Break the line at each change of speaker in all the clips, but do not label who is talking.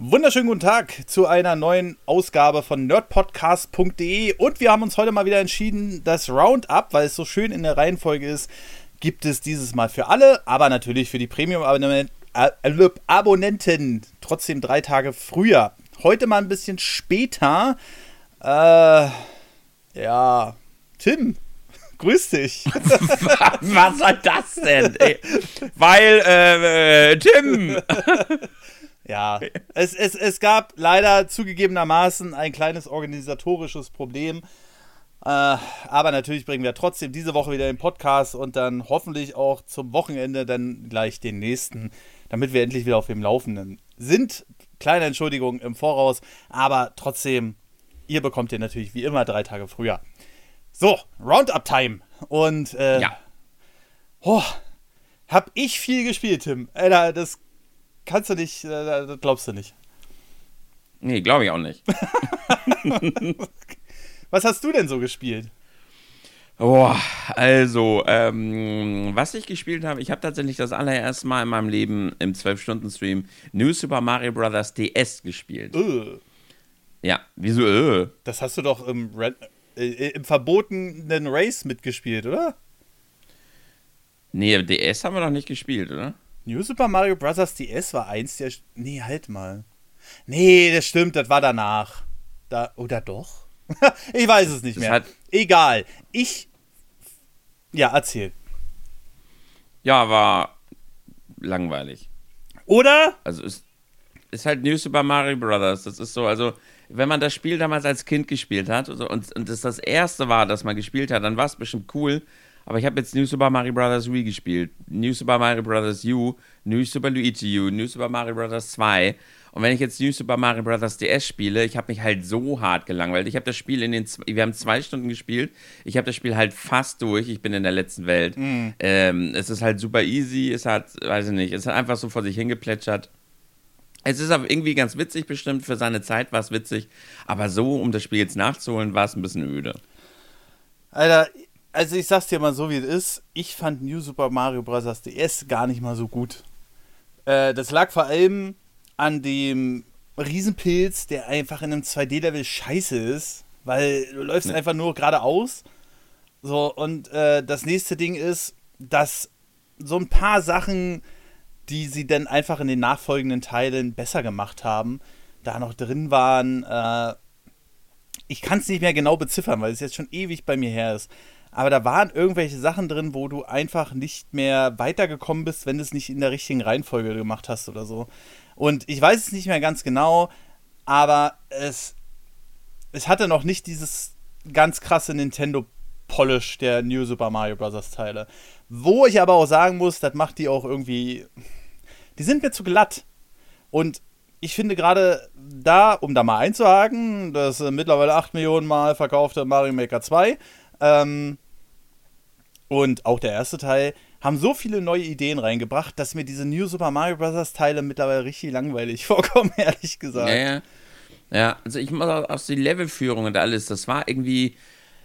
Wunderschönen guten Tag zu einer neuen Ausgabe von nerdpodcast.de und wir haben uns heute mal wieder entschieden, das Roundup, weil es so schön in der Reihenfolge ist, gibt es dieses Mal für alle, aber natürlich für die Premium-Abonnenten trotzdem drei Tage früher. Heute mal ein bisschen später. Äh, ja, Tim, grüß dich.
Was soll das denn? Ey? Weil, äh, äh, Tim.
Ja, es, es, es gab leider zugegebenermaßen ein kleines organisatorisches Problem. Äh, aber natürlich bringen wir trotzdem diese Woche wieder den Podcast und dann hoffentlich auch zum Wochenende dann gleich den nächsten, damit wir endlich wieder auf dem Laufenden sind. Kleine Entschuldigung im Voraus, aber trotzdem, ihr bekommt ihr natürlich wie immer drei Tage früher. So, Roundup-Time. Und äh,
Ja.
oh, hab ich viel gespielt, Tim. Alter, das kannst du nicht, äh, glaubst du nicht.
Nee, glaube ich auch nicht.
Was hast du denn so gespielt?
Boah, also, ähm, was ich gespielt habe, ich habe tatsächlich das allererste Mal in meinem Leben im 12-Stunden-Stream New Super Mario Bros. DS gespielt.
Äh,
Ja, wieso? Äh?
das hast du doch im, Red, äh, im verbotenen Race mitgespielt, oder?
Nee, DS haben wir doch nicht gespielt, oder?
New Super Mario Bros. DS war eins der. Nee, halt mal. Nee, das stimmt, das war danach. Da, oder doch? ich weiß es nicht
Das
mehr. Egal. Ich. Ja, erzähl.
Ja, war langweilig.
Oder?
Also es ist halt New Super Mario Bros. Das ist so, also wenn man das Spiel damals als Kind gespielt hat und, und, und das das erste war, das man gespielt hat, dann war es bestimmt cool. Aber ich habe jetzt New Super Mario Bros. Wii gespielt, New Super Mario Bros. U, New Super Luigi U, New Super Mario Bros. 2. Und wenn ich jetzt New Super Mario Bros. DS spiele, ich habe mich halt so hart gelangweilt. Ich habe das Spiel in den, wir haben zwei Stunden gespielt. Ich habe das Spiel halt fast durch. Ich bin in der letzten Welt. Ähm, es ist halt super easy. Es hat, weiß ich nicht, es hat einfach so vor sich hingeplätschert. Es ist aber irgendwie ganz witzig bestimmt, für seine Zeit war es witzig, aber so, um das Spiel jetzt nachzuholen, war es ein bisschen öde.
Alter, also ich sag's dir mal so, wie es ist. Ich fand New Super Mario Bros. DS gar nicht mal so gut. Äh, das lag vor allem an dem Riesenpilz, der einfach in einem 2D-Level scheiße ist, weil du läufst
Ne.
einfach nur geradeaus. So, und äh, das nächste Ding ist, dass so ein paar Sachen, die sie dann einfach in den nachfolgenden Teilen besser gemacht haben, da noch drin waren. Äh, ich kann es nicht mehr genau beziffern, weil es jetzt schon ewig bei mir her ist. Aber da waren irgendwelche Sachen drin, wo du einfach nicht mehr weitergekommen bist, wenn du es nicht in der richtigen Reihenfolge gemacht hast oder so. Und ich weiß es nicht mehr ganz genau, aber es, es hatte noch nicht dieses ganz krasse Nintendo-Polish der New Super Mario Bros. Teile. Wo ich aber auch sagen muss, das macht die auch irgendwie. Die sind mir zu glatt. Und ich finde gerade da, um da mal einzuhaken, das äh, mittlerweile 8 Millionen Mal verkaufte Mario Maker 2 ähm, und auch der erste Teil haben so viele neue Ideen reingebracht, dass mir diese New Super Mario Bros. Teile mittlerweile richtig langweilig vorkommen, ehrlich gesagt.
Ja, ja. Ja, also ich muss auch aus die Levelführung und alles, das war irgendwie,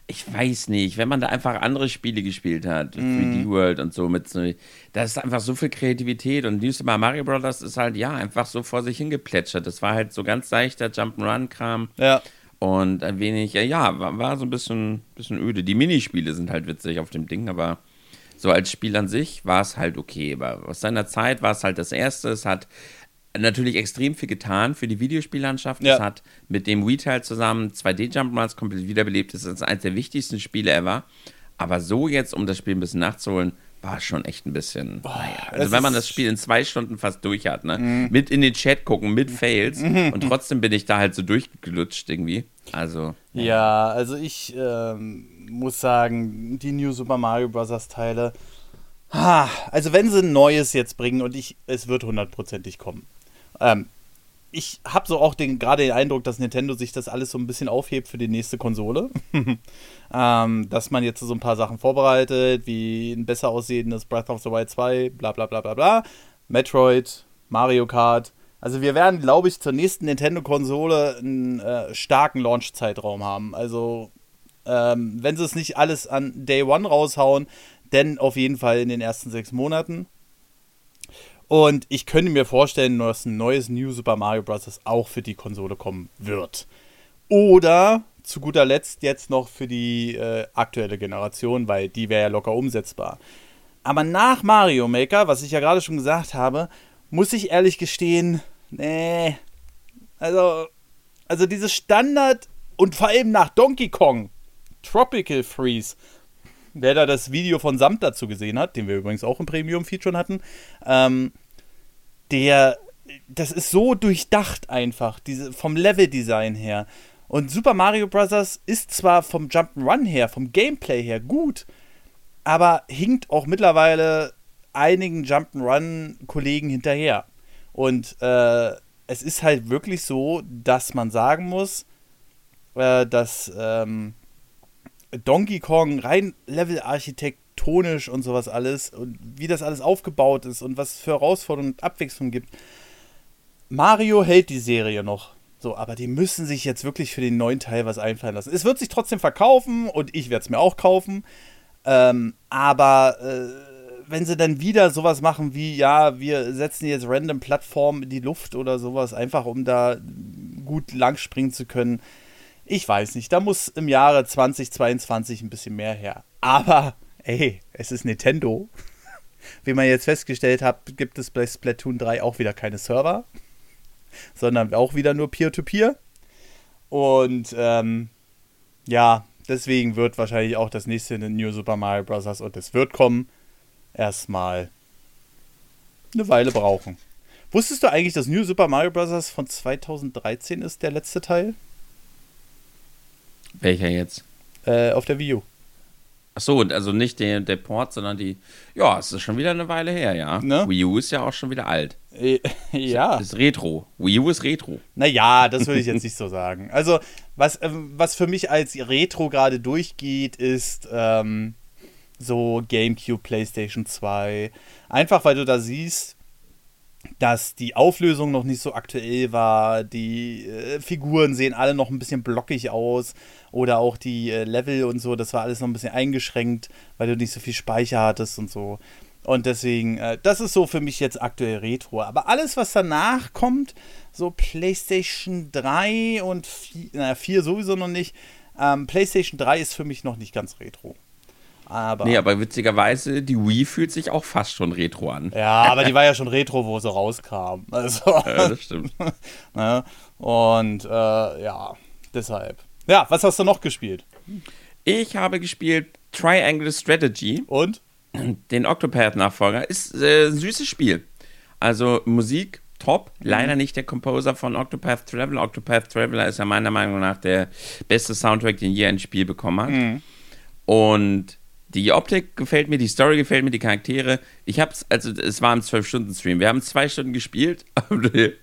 ich weiß nicht, wenn man da einfach andere Spiele gespielt hat, 3D World und so, mit so, da ist einfach so viel Kreativität und New Super Mario Bros. ist halt, ja, einfach so vor sich hingeplätschert. Das war halt so ganz seichter Jump'n'Run-Kram.
Ja.
Und ein wenig, ja, ja war, war so ein bisschen, bisschen öde. Die Minispiele sind halt witzig auf dem Ding, aber so als Spiel an sich war es halt okay. Aber aus seiner Zeit war es halt das erste. Es hat natürlich extrem viel getan für die Videospiellandschaft.
Ja.
Es hat mit dem Wii-Teil zusammen 2D-Jump'n'Runs komplett wiederbelebt. Es ist eines der wichtigsten Spiele ever. Aber so jetzt, um das Spiel ein bisschen nachzuholen, war schon echt ein bisschen. naja.
es
Also wenn man das Spiel in zwei Stunden fast durch hat, ne? Mit in den Chat gucken, mit Fails. Und trotzdem bin ich da halt so durchgelutscht irgendwie. Also.
Ja, also ich ähm, muss sagen, die New Super Mario Bros. Teile. Ha, also wenn sie ein neues jetzt bringen und ich, es wird hundertprozentig kommen. Ähm, ich habe so auch den, gerade den Eindruck, dass Nintendo sich das alles so ein bisschen aufhebt für die nächste Konsole. ähm, dass man jetzt so ein paar Sachen vorbereitet, wie ein besser aussehendes Breath of the Wild 2, bla bla bla bla bla. Metroid, Mario Kart. Also wir werden, glaube ich, zur nächsten Nintendo-Konsole einen äh, starken Launch-Zeitraum haben. Also ähm, wenn sie es nicht alles an Day One raushauen, denn auf jeden Fall in den ersten sechs Monaten. Und ich könnte mir vorstellen, dass ein neues New Super Mario Bros. auch für die Konsole kommen wird. Oder zu guter Letzt jetzt noch für die äh, aktuelle Generation, weil die wäre ja locker umsetzbar. Aber nach Mario Maker, was ich ja gerade schon gesagt habe, muss ich ehrlich gestehen, nee. Also, also dieses Standard und vor allem nach Donkey Kong, Tropical Freeze, wer da das Video von Samt dazu gesehen hat, den wir übrigens auch im Premium-Feed schon hatten, ähm, der, das ist so durchdacht einfach, diese, vom Level-Design her. Und Super Mario Bros. ist zwar vom Jump'n'Run her, vom Gameplay her gut, aber hinkt auch mittlerweile einigen Jump'n'Run-Kollegen hinterher. Und äh, es ist halt wirklich so, dass man sagen muss, äh, dass ähm, Donkey Kong rein Level-architektonisch und sowas alles und wie das alles aufgebaut ist und was für Herausforderungen und Abwechslung gibt. Mario hält die Serie noch. So, aber die müssen sich jetzt wirklich für den neuen Teil was einfallen lassen. Es wird sich trotzdem verkaufen und ich werde es mir auch kaufen. Ähm, aber äh, wenn sie dann wieder sowas machen wie, ja, wir setzen jetzt random Plattformen in die Luft oder sowas, einfach um da gut langspringen zu können, ich weiß nicht. Da muss im Jahre 2022 ein bisschen mehr her. Aber, ey, es ist Nintendo. Wie man jetzt festgestellt hat, gibt es bei Splatoon 3 auch wieder keine Server sondern auch wieder nur Peer-to-Peer. -Peer. Und ähm, ja, deswegen wird wahrscheinlich auch das nächste New Super Mario Bros. und es wird kommen, erstmal eine Weile brauchen. Wusstest du eigentlich, dass New Super Mario Bros. von 2013 ist, der letzte Teil?
Welcher jetzt?
Äh, auf der Wii U.
Ach so, also nicht der, der Port, sondern die. Ja, es ist schon wieder eine Weile her, ja. Ne? Wii U ist ja auch schon wieder alt.
Äh, ja.
Ist, ist Retro. Wii U ist Retro.
Naja, das würde ich jetzt nicht so sagen. Also, was, äh, was für mich als Retro gerade durchgeht, ist ähm, so GameCube, PlayStation 2. Einfach weil du da siehst, dass die Auflösung noch nicht so aktuell war, die äh, Figuren sehen alle noch ein bisschen blockig aus oder auch die äh, Level und so, das war alles noch ein bisschen eingeschränkt, weil du nicht so viel Speicher hattest und so. Und deswegen, äh, das ist so für mich jetzt aktuell Retro. Aber alles, was danach kommt, so PlayStation 3 und 4, naja, 4 sowieso noch nicht, ähm, PlayStation 3 ist für mich noch nicht ganz Retro. Aber
nee, aber witzigerweise, die Wii fühlt sich auch fast schon retro an.
Ja, aber die war ja schon retro, wo sie rauskam. Also,
ja, das stimmt.
ne? Und äh, ja, deshalb. Ja, was hast du noch gespielt?
Ich habe gespielt Triangle Strategy.
Und?
Den Octopath-Nachfolger. Ist äh, ein süßes Spiel. Also Musik top. Leider nicht der Composer von Octopath Traveler. Octopath Traveler ist ja meiner Meinung nach der beste Soundtrack, den je ein Spiel bekommen hat. Mhm. Und die Optik gefällt mir, die Story gefällt mir, die Charaktere. Ich hab's, also es war ein 12-Stunden-Stream. Wir haben zwei Stunden gespielt.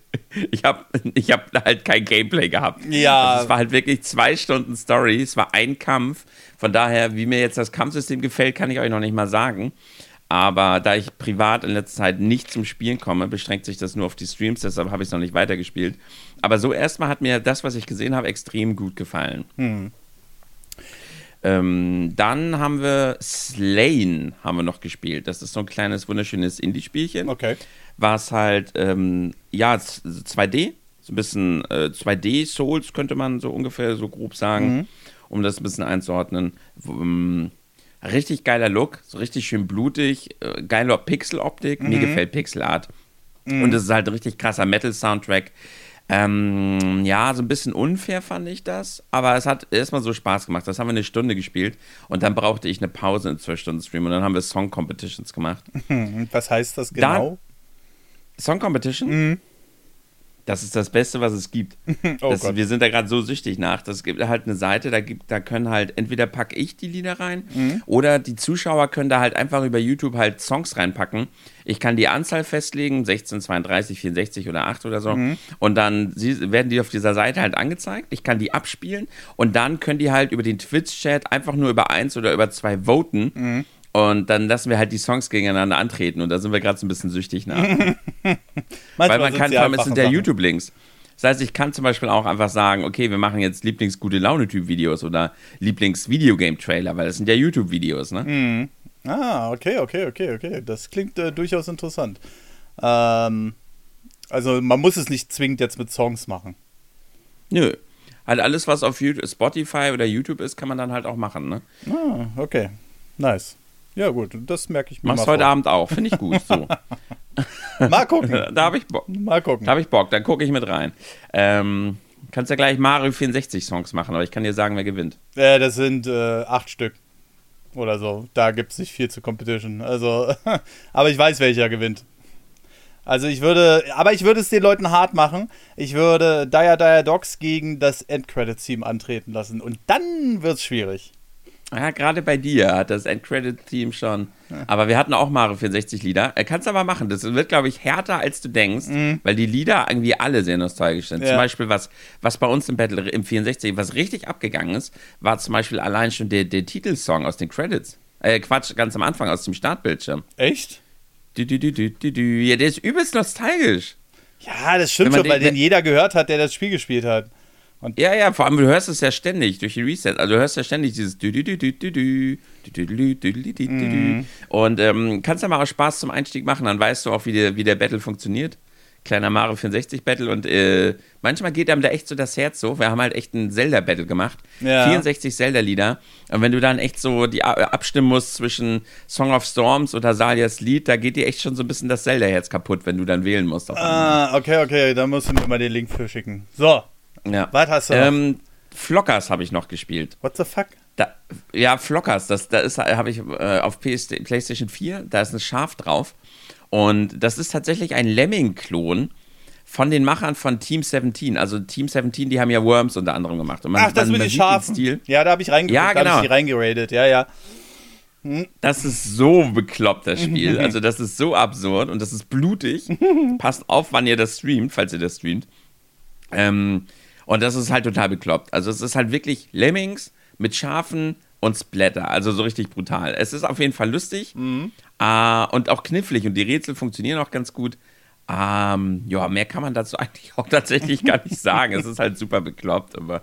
ich habe ich hab halt kein Gameplay gehabt.
Ja.
Also es war halt wirklich zwei Stunden Story. Es war ein Kampf. Von daher, wie mir jetzt das Kampfsystem gefällt, kann ich euch noch nicht mal sagen. Aber da ich privat in letzter Zeit nicht zum Spielen komme, beschränkt sich das nur auf die Streams, deshalb habe ich es noch nicht weitergespielt. Aber so erstmal hat mir das, was ich gesehen habe, extrem gut gefallen. Hm. Ähm, dann haben wir Slain haben wir noch gespielt. Das ist so ein kleines, wunderschönes Indie-Spielchen.
Okay.
Was halt, ähm, ja, 2D, so ein bisschen äh, 2D-Souls könnte man so ungefähr so grob sagen, mhm. um das ein bisschen einzuordnen. Ähm, richtig geiler Look, so richtig schön blutig, äh, geiler Pixel-Optik. Mhm. Mir gefällt Pixel-Art. Mhm. Und es ist halt ein richtig krasser Metal-Soundtrack. Ähm, ja, so ein bisschen unfair fand ich das, aber es hat erstmal so Spaß gemacht. Das haben wir eine Stunde gespielt und dann brauchte ich eine Pause in zwei Stunden Stream und dann haben wir Song Competitions gemacht.
Was heißt das genau?
Dann, Song Competition? Mhm. Das ist das Beste, was es gibt. oh das, wir sind da gerade so süchtig nach. Das gibt halt eine Seite, da, gibt, da können halt, entweder packe ich die Lieder rein mhm. oder die Zuschauer können da halt einfach über YouTube halt Songs reinpacken. Ich kann die Anzahl festlegen, 16, 32, 64 oder 8 oder so. Mhm. Und dann werden die auf dieser Seite halt angezeigt. Ich kann die abspielen und dann können die halt über den Twitch-Chat einfach nur über eins oder über zwei voten. Mhm. Und dann lassen wir halt die Songs gegeneinander antreten und da sind wir gerade so ein bisschen süchtig nach. Weil man kann, vor allem, es sind ja YouTube-Links. Das heißt, ich kann zum Beispiel auch einfach sagen, okay, wir machen jetzt Lieblings-gute Laune-Typ-Videos oder Lieblings-Videogame-Trailer, weil das sind ja YouTube-Videos, ne?
Mhm. Ah, okay, okay, okay, okay. Das klingt äh, durchaus interessant. Ähm, also man muss es nicht zwingend jetzt mit Songs machen.
Nö. Halt alles, was auf YouTube, Spotify oder YouTube ist, kann man dann halt auch machen, ne?
Ah, okay. Nice. Ja, gut, das merke ich mir
Machst
mal
heute
vor.
Abend auch, finde ich gut. So.
Mal gucken.
da habe ich Bock.
Mal gucken.
Da habe ich Bock, dann gucke ich mit rein. Ähm, kannst ja gleich Mario 64 Songs machen, aber ich kann dir sagen, wer gewinnt.
Äh, das sind äh, acht Stück oder so. Da gibt es nicht viel zu Competition. Also, aber ich weiß, welcher gewinnt. Also ich würde, aber ich würde es den Leuten hart machen. Ich würde Dire Dire Dogs gegen das Endcredit-Team antreten lassen. Und dann wird es schwierig.
Ja, gerade bei dir hat das Endcredit-Team schon. Aber wir hatten auch Mario 64 Lieder. Äh, kannst aber machen. Das wird, glaube ich, härter, als du denkst, weil die Lieder irgendwie alle sehr nostalgisch sind.
Ja.
Zum Beispiel, was, was bei uns im Battle im 64, was richtig abgegangen ist, war zum Beispiel allein schon der, der Titelsong aus den Credits. Äh, Quatsch, ganz am Anfang aus dem Startbildschirm.
Echt?
Du, du, du, du, du, du. Ja, der ist übelst nostalgisch.
Ja, das stimmt schon, weil
den-
den jeder gehört hat, der das Spiel gespielt hat.
Ja, ja, vor allem, du hörst es ja ständig durch die Reset. Also du hörst ja ständig dieses. Und ähm, kannst ja mal auch Spaß zum Einstieg machen, dann weißt du auch, wie der, wie der Battle funktioniert. Kleiner Mario 64 Battle und äh, manchmal geht einem da echt so das Herz so. Wir haben halt echt ein Zelda-Battle gemacht.
Ja.
64 Zelda-Lieder. Und wenn du dann echt so die abstimmen musst zwischen Song of Storms oder Salias Lied, da geht dir echt schon so ein bisschen das Zelda-Herz kaputt, wenn du dann wählen musst.
Ah, okay, okay, da musst du mir mal den Link für schicken. So,
ja.
was hast du?
Ähm, Flockers habe ich noch gespielt.
What the fuck?
Da, ja, Flockers, das, da ist, habe ich äh, auf PS, PlayStation 4, da ist ein Schaf drauf. Und das ist tatsächlich ein Lemming-Klon von den Machern von Team 17. Also Team 17, die haben ja Worms unter anderem gemacht. Und man,
Ach, das
man,
mit
man
den Schafen.
Stil.
Ja, da habe ich reingeguckt,
Ja,
da habe
genau.
ich reingeradet. Ja, ja.
Das ist so bekloppt, das Spiel. Also, das ist so absurd und das ist blutig. Passt auf, wann ihr das streamt, falls ihr das streamt. Ähm, und das ist halt total bekloppt. Also, es ist halt wirklich Lemmings mit Schafen und Splatter. Also, so richtig brutal. Es ist auf jeden Fall lustig äh, und auch knifflig und die Rätsel funktionieren auch ganz gut. Ähm, ja, mehr kann man dazu eigentlich auch tatsächlich gar nicht sagen. Es ist halt super bekloppt, aber.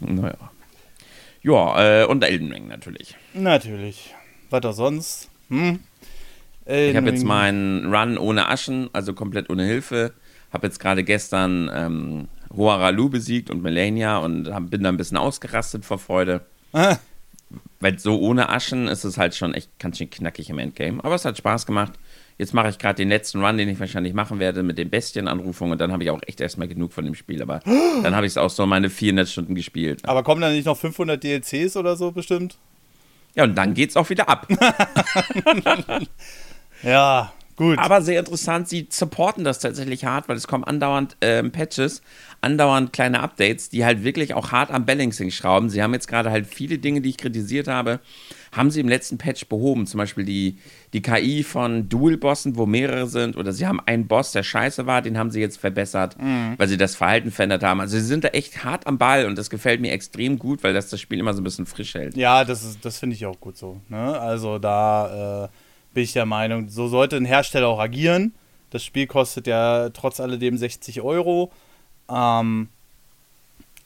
Naja. Ja, äh, und Elden Ring natürlich.
Natürlich. Was auch sonst? Hm?
Ich habe jetzt meinen Run ohne Aschen, also komplett ohne Hilfe. Habe jetzt gerade gestern ähm, Hoaralu besiegt und Melania und hab, bin da ein bisschen ausgerastet vor Freude.
Ah,
Weil so ohne Aschen ist es halt schon echt ganz schön knackig im Endgame. Aber es hat Spaß gemacht. Jetzt mache ich gerade den letzten Run, den ich wahrscheinlich machen werde mit den Bestienanrufungen und dann habe ich auch echt erstmal genug von dem Spiel. Aber dann habe ich es auch so meine 400 Stunden gespielt.
aber kommen da nicht noch 500 DLCs oder so bestimmt?
Ja, und dann geht's auch wieder ab.
Ja, gut.
Aber sehr interessant, sie supporten das tatsächlich hart, weil es kommen andauernd ähm, Patches, andauernd kleine Updates, die halt wirklich auch hart am Balancing schrauben. Sie haben jetzt gerade halt viele Dinge, die ich kritisiert habe, haben sie im letzten Patch behoben. Zum Beispiel die, die KI von Dual-Bossen, wo mehrere sind, oder sie haben einen Boss, der scheiße war, den haben sie jetzt verbessert, weil sie das Verhalten verändert haben. Also sie sind da echt hart am Ball und das gefällt mir extrem gut, weil das das Spiel immer so ein bisschen frisch hält.
ja, das, ist- das finde ich auch gut so. Ne? Also da äh, bin ich der Meinung, so sollte ein Hersteller auch agieren. Das Spiel kostet ja trotz alledem 60 Euro. Ähm,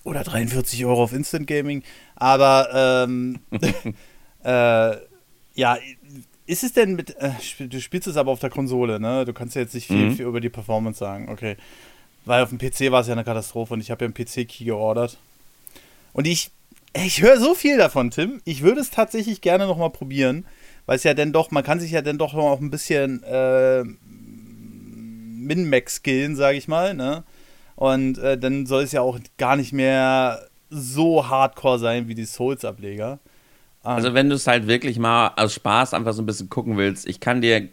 oder 43 Euro auf Instant Gaming. Aber ähm, äh, ja, ist es denn mit. Äh, du spielst es aber auf der Konsole, ne? Du kannst ja jetzt nicht viel,
Mhm.
viel über die Performance sagen. Okay. Weil auf dem PC war es ja eine Katastrophe und ich habe ja einen PC-Key geordert. Und ich. Ich höre so viel davon, Tim. Ich würde es tatsächlich gerne nochmal probieren, weil es ja dann doch, man kann sich ja dann doch auch ein bisschen äh, Min-Max skillen, sage ich mal, ne? Und äh, dann soll es ja auch gar nicht mehr so hardcore sein wie die Souls-Ableger. Ah.
Also wenn du es halt wirklich mal aus Spaß einfach so ein bisschen gucken willst, ich kann dir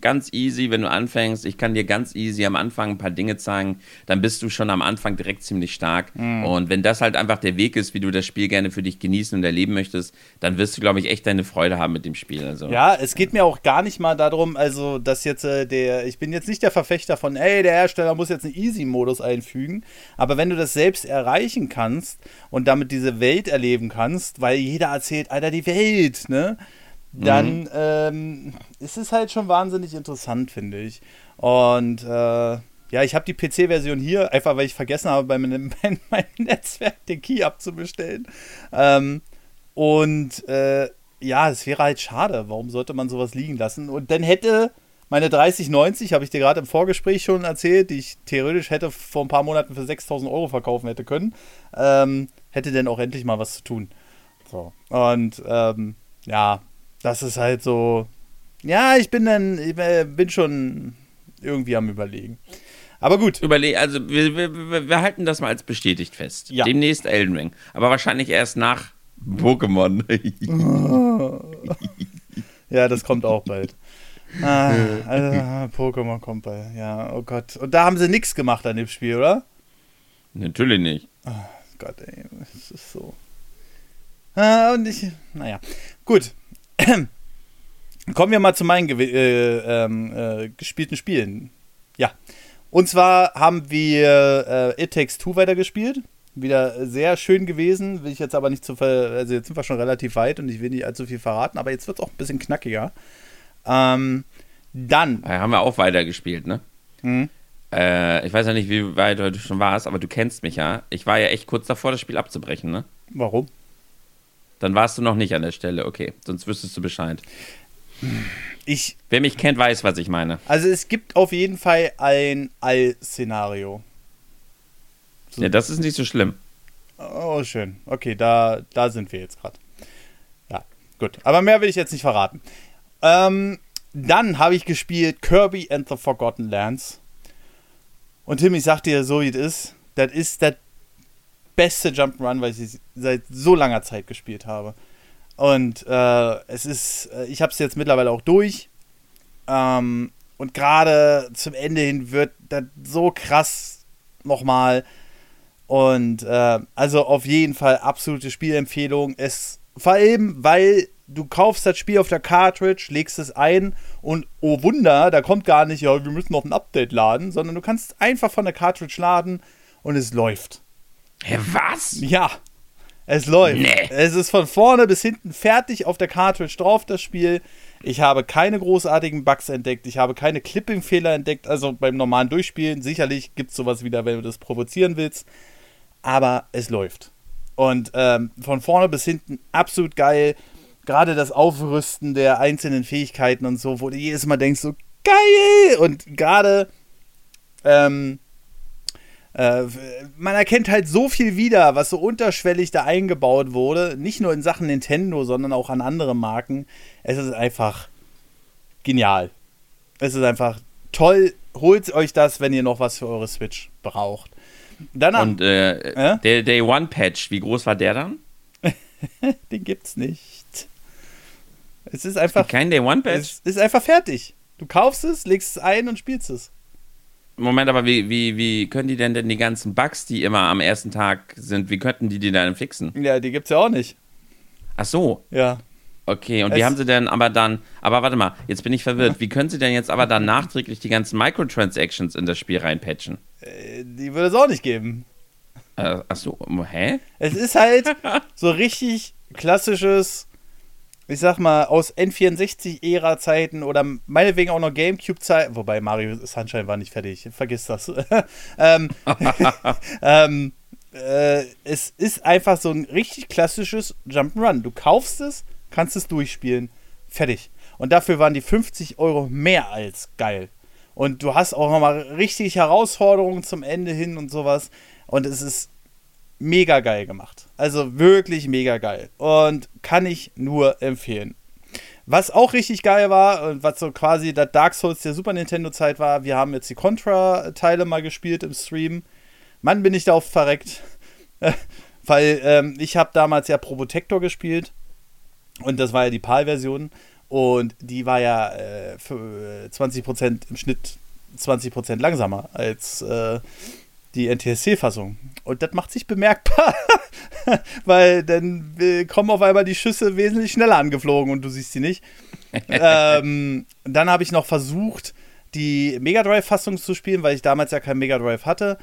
ganz easy, wenn du anfängst, ich kann dir ganz easy am Anfang ein paar Dinge zeigen, dann bist du schon am Anfang direkt ziemlich stark.
Mhm.
Und wenn das halt einfach der Weg ist, wie du das Spiel gerne für dich genießen und erleben möchtest, dann wirst du, glaube ich, echt deine Freude haben mit dem Spiel. Also.
Ja, es geht mir auch gar nicht mal darum, also, dass jetzt äh, der, ich bin jetzt nicht der Verfechter von, ey, der Hersteller muss jetzt einen Easy-Modus einfügen, aber wenn du das selbst erreichen kannst und damit diese Welt erleben kannst, weil jeder erzählt, Alter, die Welt, ne? Dann ähm, ist es halt schon wahnsinnig interessant, finde ich. Und äh, ja, ich habe die PC-Version hier, einfach weil ich vergessen habe, bei meinem, bei meinem Netzwerk den Key abzubestellen. Ähm, und äh, ja, es wäre halt schade. Warum sollte man sowas liegen lassen? Und dann hätte meine 3090 habe ich dir gerade im Vorgespräch schon erzählt, die ich theoretisch hätte vor ein paar Monaten für 6000 Euro verkaufen hätte können, ähm, hätte denn auch endlich mal was zu tun. So. Und ähm, ja, das ist halt so. Ja, ich bin dann, ich bin schon irgendwie am Überlegen. Aber gut.
Überle also wir, wir, wir, halten das mal als bestätigt fest.
Ja.
Demnächst Elden Ring. Aber wahrscheinlich erst nach Pokémon.
ja, das kommt auch bald. Ah, also, Pokémon kommt bald. Ja, oh Gott. Und da haben sie nichts gemacht an dem Spiel, oder?
Natürlich nicht.
Oh Gott, ey. Es ist so. Ah, und ich. Naja. Gut. Kommen wir mal zu meinen äh, äh, gespielten Spielen. Ja. Und zwar haben wir äh, It Takes Two weitergespielt. Wieder sehr schön gewesen. Will ich jetzt aber nicht zu ver Also jetzt sind wir schon relativ weit und ich will nicht allzu viel verraten, aber jetzt wird es auch ein bisschen knackiger. Ähm, dann.
Ja, haben wir auch weitergespielt, ne? Mhm. Äh, ich weiß ja nicht, wie weit du schon warst, aber du kennst mich ja. Ich war ja echt kurz davor, das Spiel abzubrechen, ne?
Warum?
Dann warst du noch nicht an der Stelle, okay. Sonst wüsstest du Bescheid.
Ich,
Wer mich kennt, weiß, was ich meine.
Also es gibt auf jeden Fall ein All-Szenario.
So. Ja, das ist nicht so schlimm.
Oh, schön. Okay, da, da sind wir jetzt gerade. Ja, gut. Aber mehr will ich jetzt nicht verraten. Ähm, dann habe ich gespielt Kirby and the Forgotten Lands. Und Tim, ich sag dir so, wie es ist. Das ist das beste Jump'n'Run, weil ich seit so langer Zeit gespielt habe. Und äh, es ist, äh, ich habe es jetzt mittlerweile auch durch. Ähm, und gerade zum Ende hin wird das so krass nochmal. Und äh, also auf jeden Fall absolute Spielempfehlung. Es vor allem, weil du kaufst das Spiel auf der Cartridge, legst es ein und oh Wunder, da kommt gar nicht, ja, wir müssen noch ein Update laden, sondern du kannst einfach von der Cartridge laden und es läuft.
Hä, was?
Ja. Es läuft. Nee. Es ist von vorne bis hinten fertig auf der Cartridge drauf, das Spiel. Ich habe keine großartigen Bugs entdeckt. Ich habe keine Clipping-Fehler entdeckt. Also beim normalen Durchspielen. Sicherlich gibt es sowas wieder, wenn du das provozieren willst. Aber es läuft. Und ähm, von vorne bis hinten absolut geil. Gerade das Aufrüsten der einzelnen Fähigkeiten und so, wo du jedes Mal denkst, so geil! Und gerade ähm, äh, man erkennt halt so viel wieder, was so unterschwellig da eingebaut wurde. Nicht nur in Sachen Nintendo, sondern auch an andere Marken. Es ist einfach genial. Es ist einfach toll. Holt euch das, wenn ihr noch was für eure Switch braucht.
Dann Und äh, äh? der Day One Patch, wie groß war der dann?
Den gibt's nicht. Es ist einfach. Es
kein Day One Patch.
Es ist einfach fertig. Du kaufst es, legst es ein und spielst es.
Moment, aber wie, wie, wie können die denn denn die ganzen Bugs, die immer am ersten Tag sind, wie könnten die die dann fixen?
Ja, die gibt's ja auch nicht.
Ach so.
Ja.
Okay, und es wie haben sie denn aber dann, aber warte mal, jetzt bin ich verwirrt. Wie können sie denn jetzt aber dann nachträglich die ganzen Microtransactions in das Spiel reinpatchen?
Äh, die würde es auch nicht geben.
Äh, ach so, hä?
Es ist halt so richtig klassisches ich sag mal, aus N64-Ära-Zeiten oder meinetwegen auch noch Gamecube-Zeiten, wobei Mario Sunshine war nicht fertig, vergiss das. ähm, ähm, äh, es ist einfach so ein richtig klassisches Jump'n'Run. Du kaufst es, kannst es durchspielen, fertig. Und dafür waren die 50 Euro mehr als geil. Und du hast auch nochmal richtig Herausforderungen zum Ende hin und sowas. Und es ist mega geil gemacht. Also wirklich mega geil. Und kann ich nur empfehlen. Was auch richtig geil war und was so quasi das Dark Souls der Super Nintendo-Zeit war, wir haben jetzt die Contra-Teile mal gespielt im Stream. Mann, bin ich da oft verreckt. Weil ähm, ich habe damals ja Probotector gespielt. Und das war ja die PAL-Version. Und die war ja äh, für 20% im Schnitt 20% langsamer als äh, die NTSC-Fassung. Und das macht sich bemerkbar, weil dann kommen auf einmal die Schüsse wesentlich schneller angeflogen und du siehst sie nicht. ähm, dann habe ich noch versucht, die Mega Drive-Fassung zu spielen, weil ich damals ja kein Mega Drive hatte.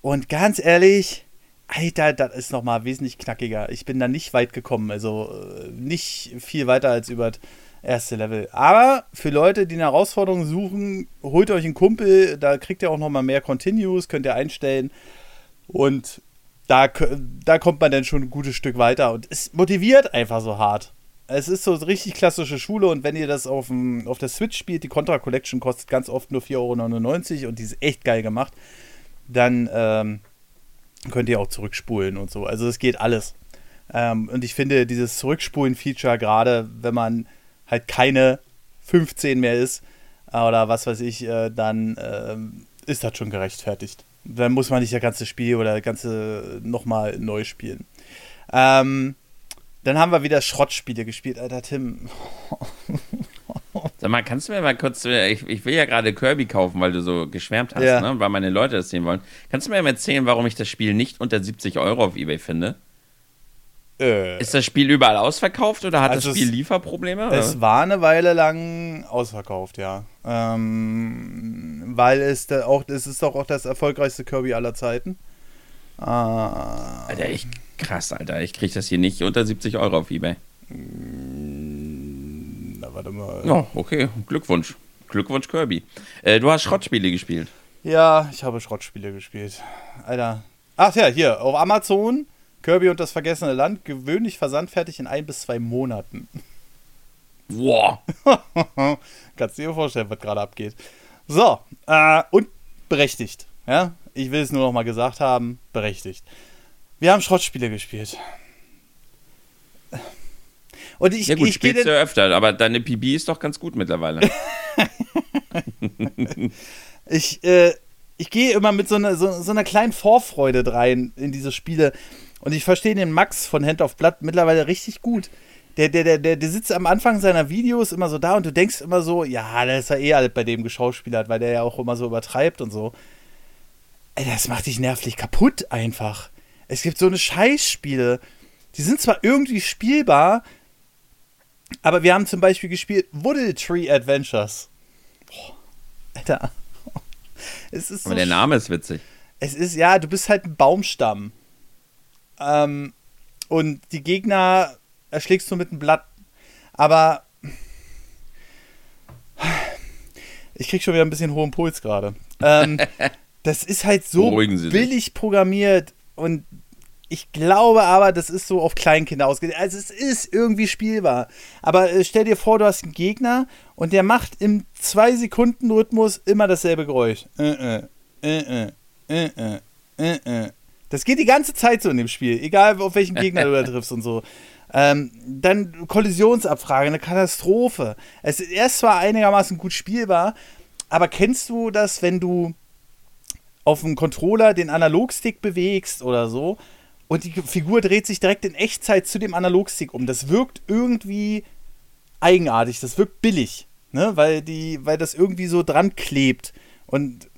Und ganz ehrlich, Alter, das ist noch mal wesentlich knackiger. Ich bin da nicht weit gekommen, also äh, nicht viel weiter als über erste Level. Aber für Leute, die eine Herausforderung suchen, holt euch einen Kumpel, da kriegt ihr auch noch mal mehr Continues, könnt ihr einstellen. Und da, da kommt man dann schon ein gutes Stück weiter. Und es motiviert einfach so hart. Es ist so richtig klassische Schule und wenn ihr das auf, dem, auf der Switch spielt, die Contra Collection kostet ganz oft nur 4,99 Euro und die ist echt geil gemacht, dann ähm, könnt ihr auch zurückspulen und so. Also es geht alles. Ähm, und ich finde dieses Zurückspulen-Feature, gerade wenn man halt keine 15 mehr ist äh, oder was weiß ich, äh, dann äh, ist das schon gerechtfertigt. Dann muss man nicht das ganze Spiel oder das ganze nochmal neu spielen. Ähm, dann haben wir wieder Schrottspiele gespielt, Alter Tim.
Sag mal, kannst du mir mal kurz, ich, ich will ja gerade Kirby kaufen, weil du so geschwärmt hast,
Ja.
ne? weil meine Leute das sehen wollen. Kannst du mir mal erzählen, warum ich das Spiel nicht unter 70 Euro auf Ebay finde?
Äh,
Ist das Spiel überall ausverkauft oder hat
Also
das Spiel
es-
Lieferprobleme? Oder?
Es war eine Weile lang ausverkauft, ja. Ähm, weil es da auch, es ist doch auch das erfolgreichste Kirby aller Zeiten. Äh,
Alter, ich, krass, Alter. Ich krieg das hier nicht unter 70 Euro auf Ebay.
na, warte mal.
Ja, okay. Glückwunsch. Glückwunsch, Kirby. Äh, du hast Schrottspiele gespielt.
Ja, ich habe Schrottspiele gespielt. Alter. Ach ja, hier, auf Amazon, Kirby und das vergessene Land, gewöhnlich versandfertig in ein bis zwei Monaten.
Wow.
Kannst du dir vorstellen, was gerade abgeht. So, äh, und berechtigt. Ja, ich will es nur noch mal gesagt haben, berechtigt. Wir haben Schrottspiele gespielt. Und ich,
Ja gut,
ich
spielst du ja öfter, aber deine PB ist doch ganz gut mittlerweile.
ich, äh, ich gehe immer mit so einer, so, so einer kleinen Vorfreude rein in diese Spiele. Und ich verstehe den Max von Hand of Blood mittlerweile richtig gut. Der, der, der, der, der sitzt am Anfang seiner Videos immer so da und du denkst immer so, ja, das ist ja eh alles bei dem geschauspielert, weil der ja auch immer so übertreibt und so. Ey, das macht dich nervlich kaputt einfach. Es gibt so eine Scheißspiele. Die sind zwar irgendwie spielbar, aber wir haben zum Beispiel gespielt Woodle Tree Adventures. Boah, Alter. Es ist so
Aber der Name ist witzig.
es ist, ja, du bist halt ein Baumstamm. Ähm, und die Gegner erschlägst du mit einem Blatt. Aber ich krieg schon wieder ein bisschen hohen Puls gerade. Ähm, das ist halt so
sich.
billig programmiert und ich glaube aber, das ist so auf Kleinkinder ausgelegt. Also es ist irgendwie spielbar. Aber äh, stell dir vor, du hast einen Gegner und der macht im 2-Sekunden-Rhythmus immer dasselbe Geräusch. Äh, äh, äh, äh, äh, äh, äh, äh. Das geht die ganze Zeit so in dem Spiel, egal auf welchen Gegner du da triffst und so. Ähm, dann Kollisionsabfrage, eine Katastrophe. Es ist erst zwar einigermaßen gut spielbar, aber kennst du das, wenn du auf dem Controller den Analogstick bewegst oder so und die Figur dreht sich direkt in Echtzeit zu dem Analogstick um? Das wirkt irgendwie eigenartig, das wirkt billig, ne? weil, die, weil das irgendwie so dran klebt. Und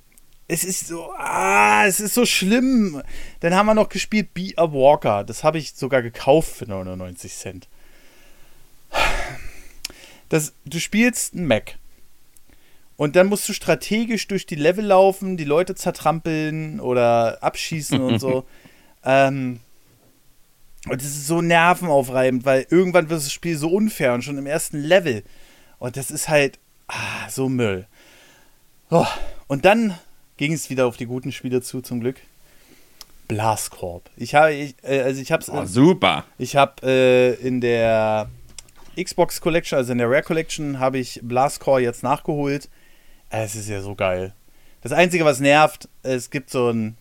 es ist so, ah, es ist so schlimm. Dann haben wir noch gespielt Be a Walker. Das habe ich sogar gekauft für 99 Cent. Das, du spielst einen Mac. Und dann musst du strategisch durch die Level laufen, die Leute zertrampeln oder abschießen und so. Ähm, und es ist so nervenaufreibend, weil irgendwann wird das Spiel so unfair und schon im ersten Level. Und das ist halt ah, so Müll. Oh, und dann ging es wieder auf die guten Spiele zu, zum Glück. Blast Corp. Ich habe, ich, äh, also ich habe es,
Oh, super.
ich habe äh, in der Xbox Collection, also in der Rare Collection, habe ich Blast Core jetzt nachgeholt. Äh, Es ist ja so geil. Das Einzige, was nervt, es gibt so einen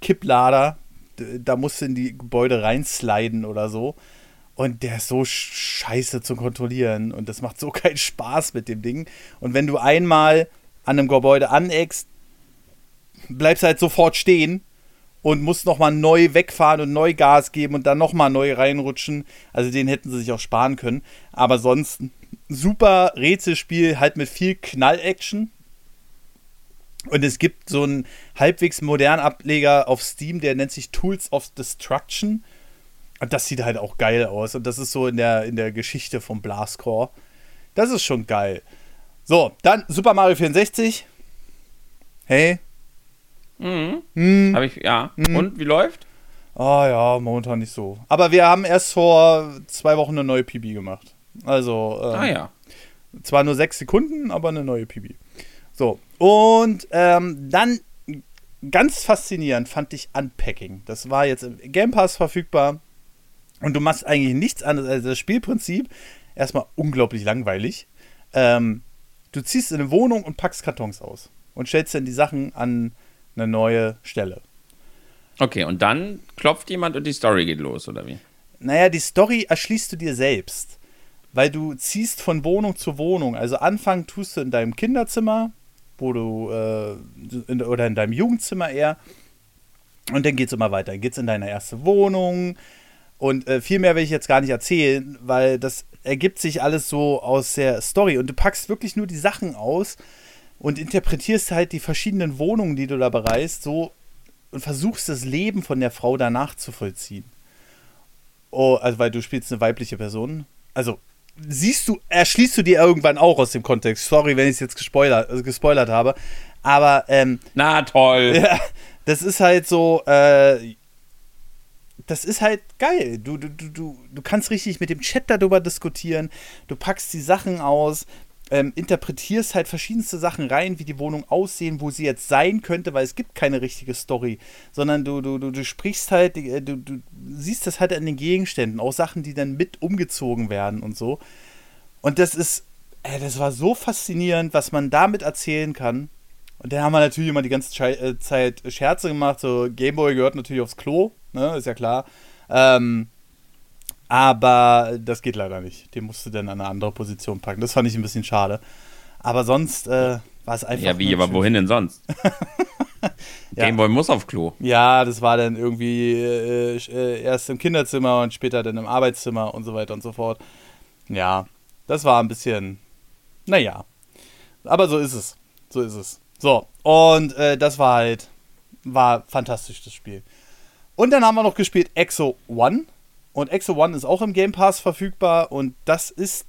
Kipplader, da musst du in die Gebäude reinsliden oder so. Und der ist so sch- scheiße zu kontrollieren. Und das macht so keinen Spaß mit dem Ding. Und wenn du einmal an einem Gebäude aneckst, bleibst halt sofort stehen und musst nochmal neu wegfahren und neu Gas geben und dann nochmal neu reinrutschen. Also den hätten sie sich auch sparen können. Aber sonst super Rätselspiel, halt mit viel Knall-Action. Und es gibt so einen halbwegs modernen Ableger auf Steam, der nennt sich Tools of Destruction. Und das sieht halt auch geil aus. Und das ist so in der, in der Geschichte vom Blastcore. Das ist schon geil. So, dann Super Mario 64. Hey.
Mhm.
Hm.
Habe ich, ja. Und wie läuft?
Ah ja, momentan nicht so. Aber wir haben erst vor zwei Wochen eine neue PB gemacht. Also, ähm,
Ah ja.
zwar nur sechs Sekunden, aber eine neue PB. So, und ähm, dann ganz faszinierend fand ich Unpacking. Das war jetzt im Game Pass verfügbar. Und du machst eigentlich nichts anderes. Also das Spielprinzip erstmal unglaublich langweilig. Ähm, du ziehst in eine Wohnung und packst Kartons aus und stellst dann die Sachen an eine neue Stelle.
Okay, und dann klopft jemand und die Story geht los, oder wie?
Naja, die Story erschließt du dir selbst. Weil du ziehst von Wohnung zu Wohnung. Also anfangen tust du in deinem Kinderzimmer, wo du, äh, in, oder in deinem Jugendzimmer eher. Und dann geht es immer weiter. Dann geht es in deine erste Wohnung. Und äh, viel mehr will ich jetzt gar nicht erzählen, weil das ergibt sich alles so aus der Story. Und du packst wirklich nur die Sachen aus und interpretierst halt die verschiedenen Wohnungen, die du da bereist, so und versuchst das Leben von der Frau danach zu vollziehen. Oh, also weil du spielst eine weibliche Person. Also siehst du, erschließt du dir irgendwann auch aus dem Kontext. Sorry, wenn ich es jetzt gespoilert, also gespoilert habe. Aber ähm,
na toll.
Ja, das ist halt so. Äh, das ist halt geil. Du, du, du, du kannst richtig mit dem Chat darüber diskutieren. Du packst die Sachen aus ähm, interpretierst halt verschiedenste Sachen rein, wie die Wohnung aussehen, wo sie jetzt sein könnte, weil es gibt keine richtige Story, sondern du, du, du, du sprichst halt, äh, du, du siehst das halt an den Gegenständen, auch Sachen, die dann mit umgezogen werden und so. Und das ist, äh, das war so faszinierend, was man damit erzählen kann. Und dann haben wir natürlich immer die ganze äh, Zeit Scherze gemacht, so Gameboy gehört natürlich aufs Klo, ne, ist ja klar. Ähm, aber das geht leider nicht. Den musst du dann an eine andere Position packen. Das fand ich ein bisschen schade. Aber sonst äh, war es einfach.
Ja, wie, aber wohin denn sonst? ja. Gameboy muss auf Klo.
Ja, das war dann irgendwie äh, äh, erst im Kinderzimmer und später dann im Arbeitszimmer und so weiter und so fort. Ja, das war ein bisschen. Naja. Aber so ist es. So ist es. So, und äh, das war halt. War fantastisch, das Spiel. Und dann haben wir noch gespielt Exo One. Und Exo One ist auch im Game Pass verfügbar und das ist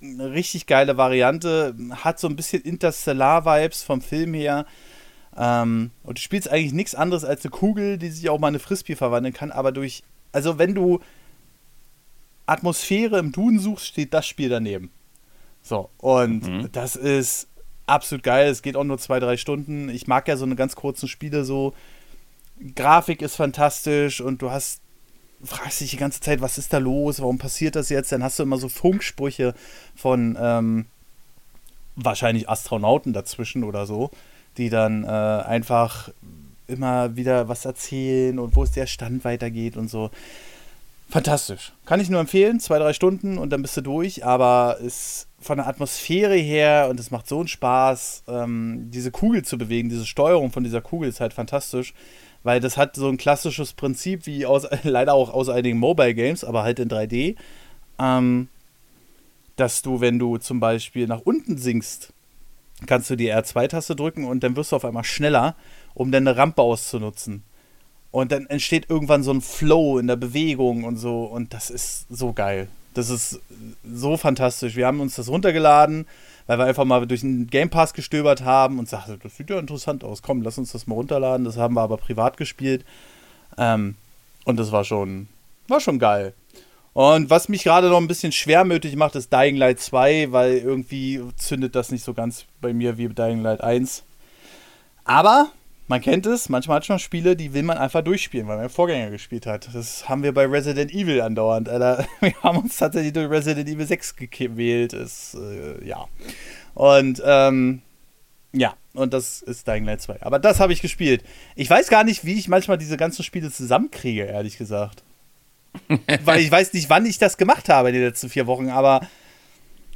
eine richtig geile Variante. Hat so ein bisschen Interstellar-Vibes vom Film her. Ähm, und du spielst eigentlich nichts anderes als eine Kugel, die sich auch mal eine Frisbee verwandeln kann, aber durch. Also, wenn du Atmosphäre im Duden suchst, steht das Spiel daneben. So, und mhm. das ist absolut geil. Es geht auch nur zwei, drei Stunden. Ich mag ja so eine ganz kurzen Spiele so. Grafik ist fantastisch und du hast fragst dich die ganze Zeit, was ist da los, warum passiert das jetzt? Dann hast du immer so Funksprüche von ähm, wahrscheinlich Astronauten dazwischen oder so, die dann äh, einfach immer wieder was erzählen und wo es der Stand weitergeht und so. Fantastisch. Kann ich nur empfehlen, zwei, drei Stunden und dann bist du durch, aber ist von der Atmosphäre her und es macht so einen Spaß, ähm, diese Kugel zu bewegen, diese Steuerung von dieser Kugel ist halt fantastisch weil das hat so ein klassisches Prinzip wie aus, leider auch aus einigen Mobile Games, aber halt in 3D, ähm, dass du, wenn du zum Beispiel nach unten sinkst, kannst du die R2-Taste drücken und dann wirst du auf einmal schneller, um dann eine Rampe auszunutzen. Und dann entsteht irgendwann so ein Flow in der Bewegung und so und das ist so geil. Das ist so fantastisch. Wir haben uns das runtergeladen, weil wir einfach mal durch den Game Pass gestöbert haben und sagten, das sieht ja interessant aus, komm, lass uns das mal runterladen. Das haben wir aber privat gespielt. Ähm, und das war schon, war schon geil. Und was mich gerade noch ein bisschen schwermütig macht, ist Dying Light 2, weil irgendwie zündet das nicht so ganz bei mir wie Dying Light 1. Aber man kennt es, manchmal hat man Spiele, die will man einfach durchspielen, weil man Vorgänger gespielt hat. Das haben wir bei Resident Evil andauernd. Alter. Wir haben uns tatsächlich durch Resident Evil 6 gewählt. Ist, äh, ja. Und, ähm, ja, und das ist Dying Light 2. Aber das habe ich gespielt. Ich weiß gar nicht, wie ich manchmal diese ganzen Spiele zusammenkriege, ehrlich gesagt. weil ich weiß nicht, wann ich das gemacht habe in den letzten vier Wochen, aber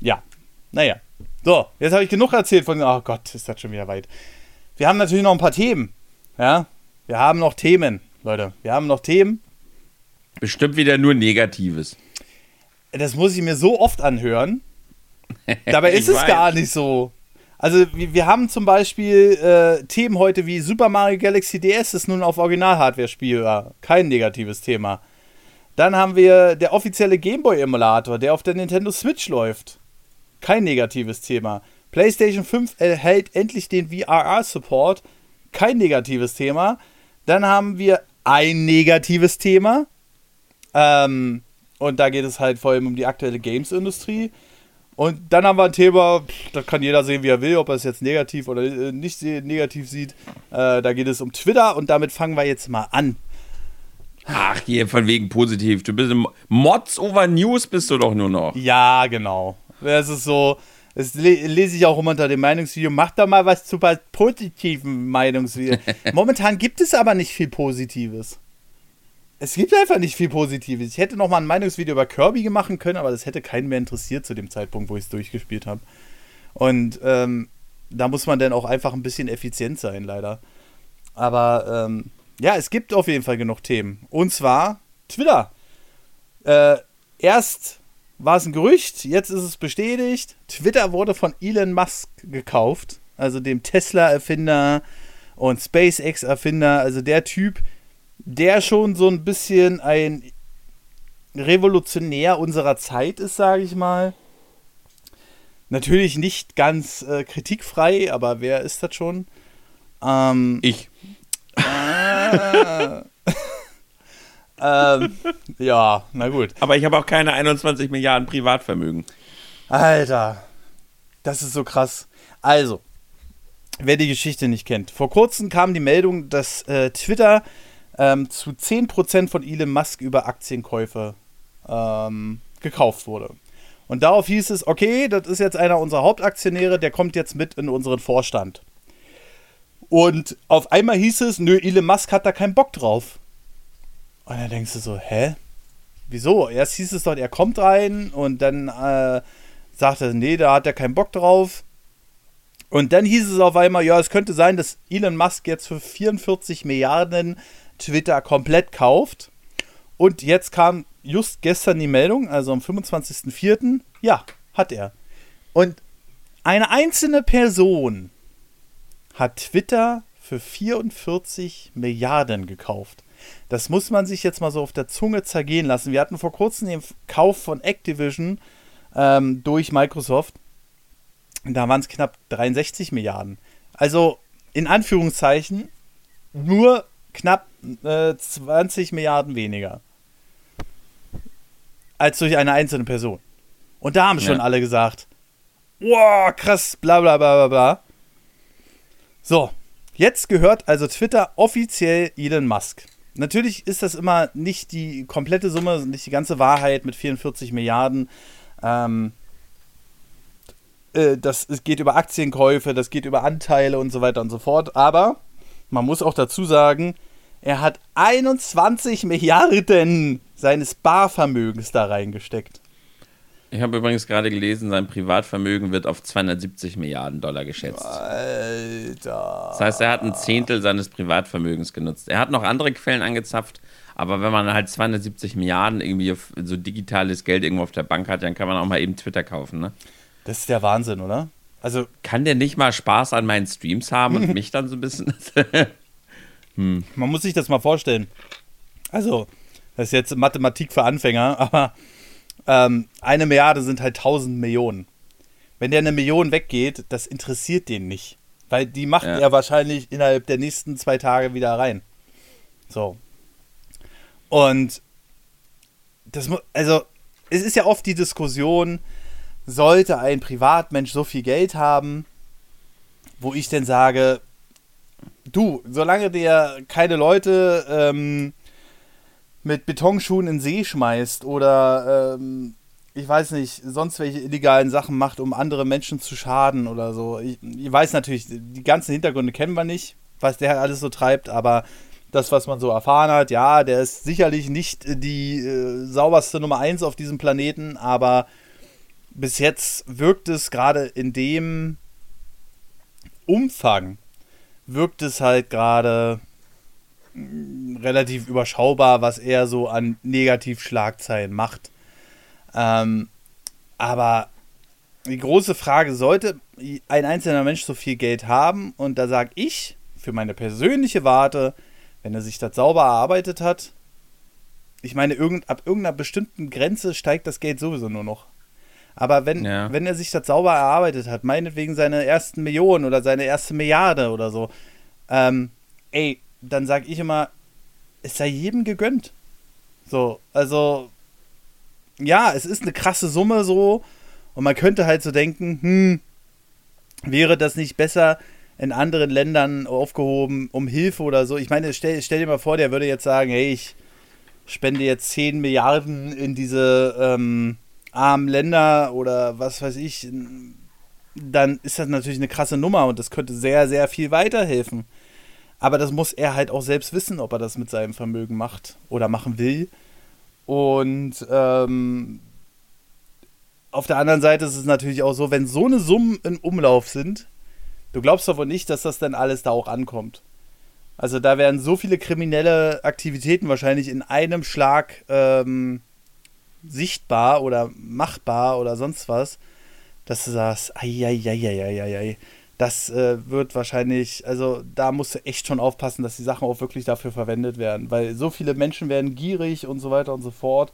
ja, naja. So, jetzt habe ich genug erzählt von, oh Gott, ist das schon wieder weit wir haben natürlich noch ein paar Themen. Ja, wir haben noch Themen, Leute. Wir haben noch Themen.
Bestimmt wieder nur Negatives.
Das muss ich mir so oft anhören. Dabei ist es weiß. gar nicht so. Also, wir haben zum Beispiel äh, Themen heute wie Super Mario Galaxy DS ist nun auf Original-Hardware spielbar. Kein negatives Thema. Dann haben wir der offizielle Gameboy-Emulator, der auf der Nintendo Switch läuft. Kein negatives Thema. PlayStation 5 erhält endlich den VRR-Support. Kein negatives Thema. Dann haben wir ein negatives Thema. Ähm, und da geht es halt vor allem um die aktuelle Games-Industrie. Und dann haben wir ein Thema, da kann jeder sehen, wie er will, ob er es jetzt negativ oder äh, nicht negativ sieht. Äh, da geht es um Twitter und damit fangen wir jetzt mal an.
Ach, hier von wegen positiv. Du bist Mods over News bist du doch nur noch.
Ja, genau. Es ist so, das lese ich auch immer unter dem Meinungsvideo. Mach doch mal was zu positiven Meinungsvideo. Momentan gibt es aber nicht viel Positives. Es gibt einfach nicht viel Positives. Ich hätte noch mal ein Meinungsvideo über Kirby machen können, aber das hätte keinen mehr interessiert zu dem Zeitpunkt, wo ich es durchgespielt habe. Und ähm, da muss man dann auch einfach ein bisschen effizient sein, leider. Aber ähm, ja, es gibt auf jeden Fall genug Themen. Und zwar Twitter. Äh, erst war es ein Gerücht, jetzt ist es bestätigt. Twitter wurde von Elon Musk gekauft, also dem Tesla-Erfinder und SpaceX-Erfinder, also der Typ, der schon so ein bisschen ein Revolutionär unserer Zeit ist, sage ich mal. Natürlich nicht ganz äh, kritikfrei, aber wer ist das schon?
Ähm, ich.
Ah. Ähm, ja, na gut.
Aber ich habe auch keine 21 Milliarden Privatvermögen.
Alter, das ist so krass. Also, wer die Geschichte nicht kennt. Vor kurzem kam die Meldung, dass äh, Twitter ähm, zu 10% von Elon Musk über Aktienkäufe ähm, gekauft wurde. Und darauf hieß es, okay, das ist jetzt einer unserer Hauptaktionäre, der kommt jetzt mit in unseren Vorstand. Und auf einmal hieß es, nö, Elon Musk hat da keinen Bock drauf. Und dann denkst du so, hä? Wieso? Erst hieß es doch, er kommt rein und dann äh, sagte er, nee, da hat er keinen Bock drauf. Und dann hieß es auf einmal, ja, es könnte sein, dass Elon Musk jetzt für 44 Milliarden Twitter komplett kauft. Und jetzt kam just gestern die Meldung, also am 25.04., ja, hat er. Und eine einzelne Person hat Twitter für 44 Milliarden gekauft. Das muss man sich jetzt mal so auf der Zunge zergehen lassen. Wir hatten vor kurzem den Kauf von Activision ähm, durch Microsoft. Da waren es knapp 63 Milliarden. Also in Anführungszeichen nur knapp äh, 20 Milliarden weniger. Als durch eine einzelne Person. Und da haben schon ja. alle gesagt, wow, krass, bla bla bla bla bla. So, jetzt gehört also Twitter offiziell Elon Musk. Natürlich ist das immer nicht die komplette Summe, nicht die ganze Wahrheit mit 44 Milliarden. Ähm, äh, das geht über Aktienkäufe, das geht über Anteile und so weiter und so fort. Aber man muss auch dazu sagen, er hat 21 Milliarden seines Barvermögens da reingesteckt.
Ich habe übrigens gerade gelesen, sein Privatvermögen wird auf 270 Milliarden Dollar geschätzt.
Alter.
Das heißt, er hat ein Zehntel seines Privatvermögens genutzt. Er hat noch andere Quellen angezapft, aber wenn man halt 270 Milliarden irgendwie so digitales Geld irgendwo auf der Bank hat, dann kann man auch mal eben Twitter kaufen, ne?
Das ist der Wahnsinn, oder?
Also kann der nicht mal Spaß an meinen Streams haben und mich dann so ein bisschen.
hm. Man muss sich das mal vorstellen. Also, das ist jetzt Mathematik für Anfänger, aber ähm, eine Milliarde sind halt 1000 Millionen. Wenn der eine Million weggeht, das interessiert den nicht. Weil die macht ja. er wahrscheinlich innerhalb der nächsten zwei Tage wieder rein. So. Und das muss, also, es ist ja oft die Diskussion, sollte ein Privatmensch so viel Geld haben, wo ich denn sage, du, solange der keine Leute ähm, mit Betonschuhen in See schmeißt oder ähm, ich weiß nicht, sonst welche illegalen Sachen macht, um andere Menschen zu schaden oder so. Ich, ich, weiß natürlich, die ganzen Hintergründe kennen wir nicht, was der alles so treibt, aber das, was man so erfahren hat, ja, der ist sicherlich nicht die äh, sauberste Nummer 1 auf diesem Planeten, aber bis jetzt wirkt es gerade in dem Umfang, wirkt es halt gerade relativ überschaubar, was er so an Negativschlagzeilen macht. Ähm, aber die große Frage, sollte ein einzelner Mensch so viel Geld haben? Und da sage ich, für meine persönliche Warte, wenn er sich das sauber erarbeitet hat, ich meine, irgend, ab irgendeiner bestimmten Grenze steigt das Geld sowieso nur noch. Aber wenn, ja. wenn er sich das sauber erarbeitet hat, meinetwegen seine ersten Millionen oder seine erste Milliarde oder so, ähm, ey, dann sage ich immer, es sei jedem gegönnt. So, also, ja, es ist eine krasse Summe so. Und man könnte halt so denken, hm, wäre das nicht besser in anderen Ländern aufgehoben um Hilfe oder so? Ich meine, stell, stell dir mal vor, der würde jetzt sagen, hey, ich spende jetzt 10 Milliarden in diese ähm, armen Länder oder was weiß ich, dann ist das natürlich eine krasse Nummer und das könnte sehr, sehr viel weiterhelfen. Aber das muss er halt auch selbst wissen, ob er das mit seinem Vermögen macht oder machen will. Und ähm, auf der anderen Seite ist es natürlich auch so, wenn so eine Summen in Umlauf sind, du glaubst doch wohl nicht, dass das dann alles da auch ankommt. Also da werden so viele kriminelle Aktivitäten wahrscheinlich in einem Schlag ähm, sichtbar oder machbar oder sonst was, dass du sagst, ei, das äh, wird wahrscheinlich, also da musst du echt schon aufpassen, dass die Sachen auch wirklich dafür verwendet werden, weil so viele Menschen werden gierig und so weiter und so fort.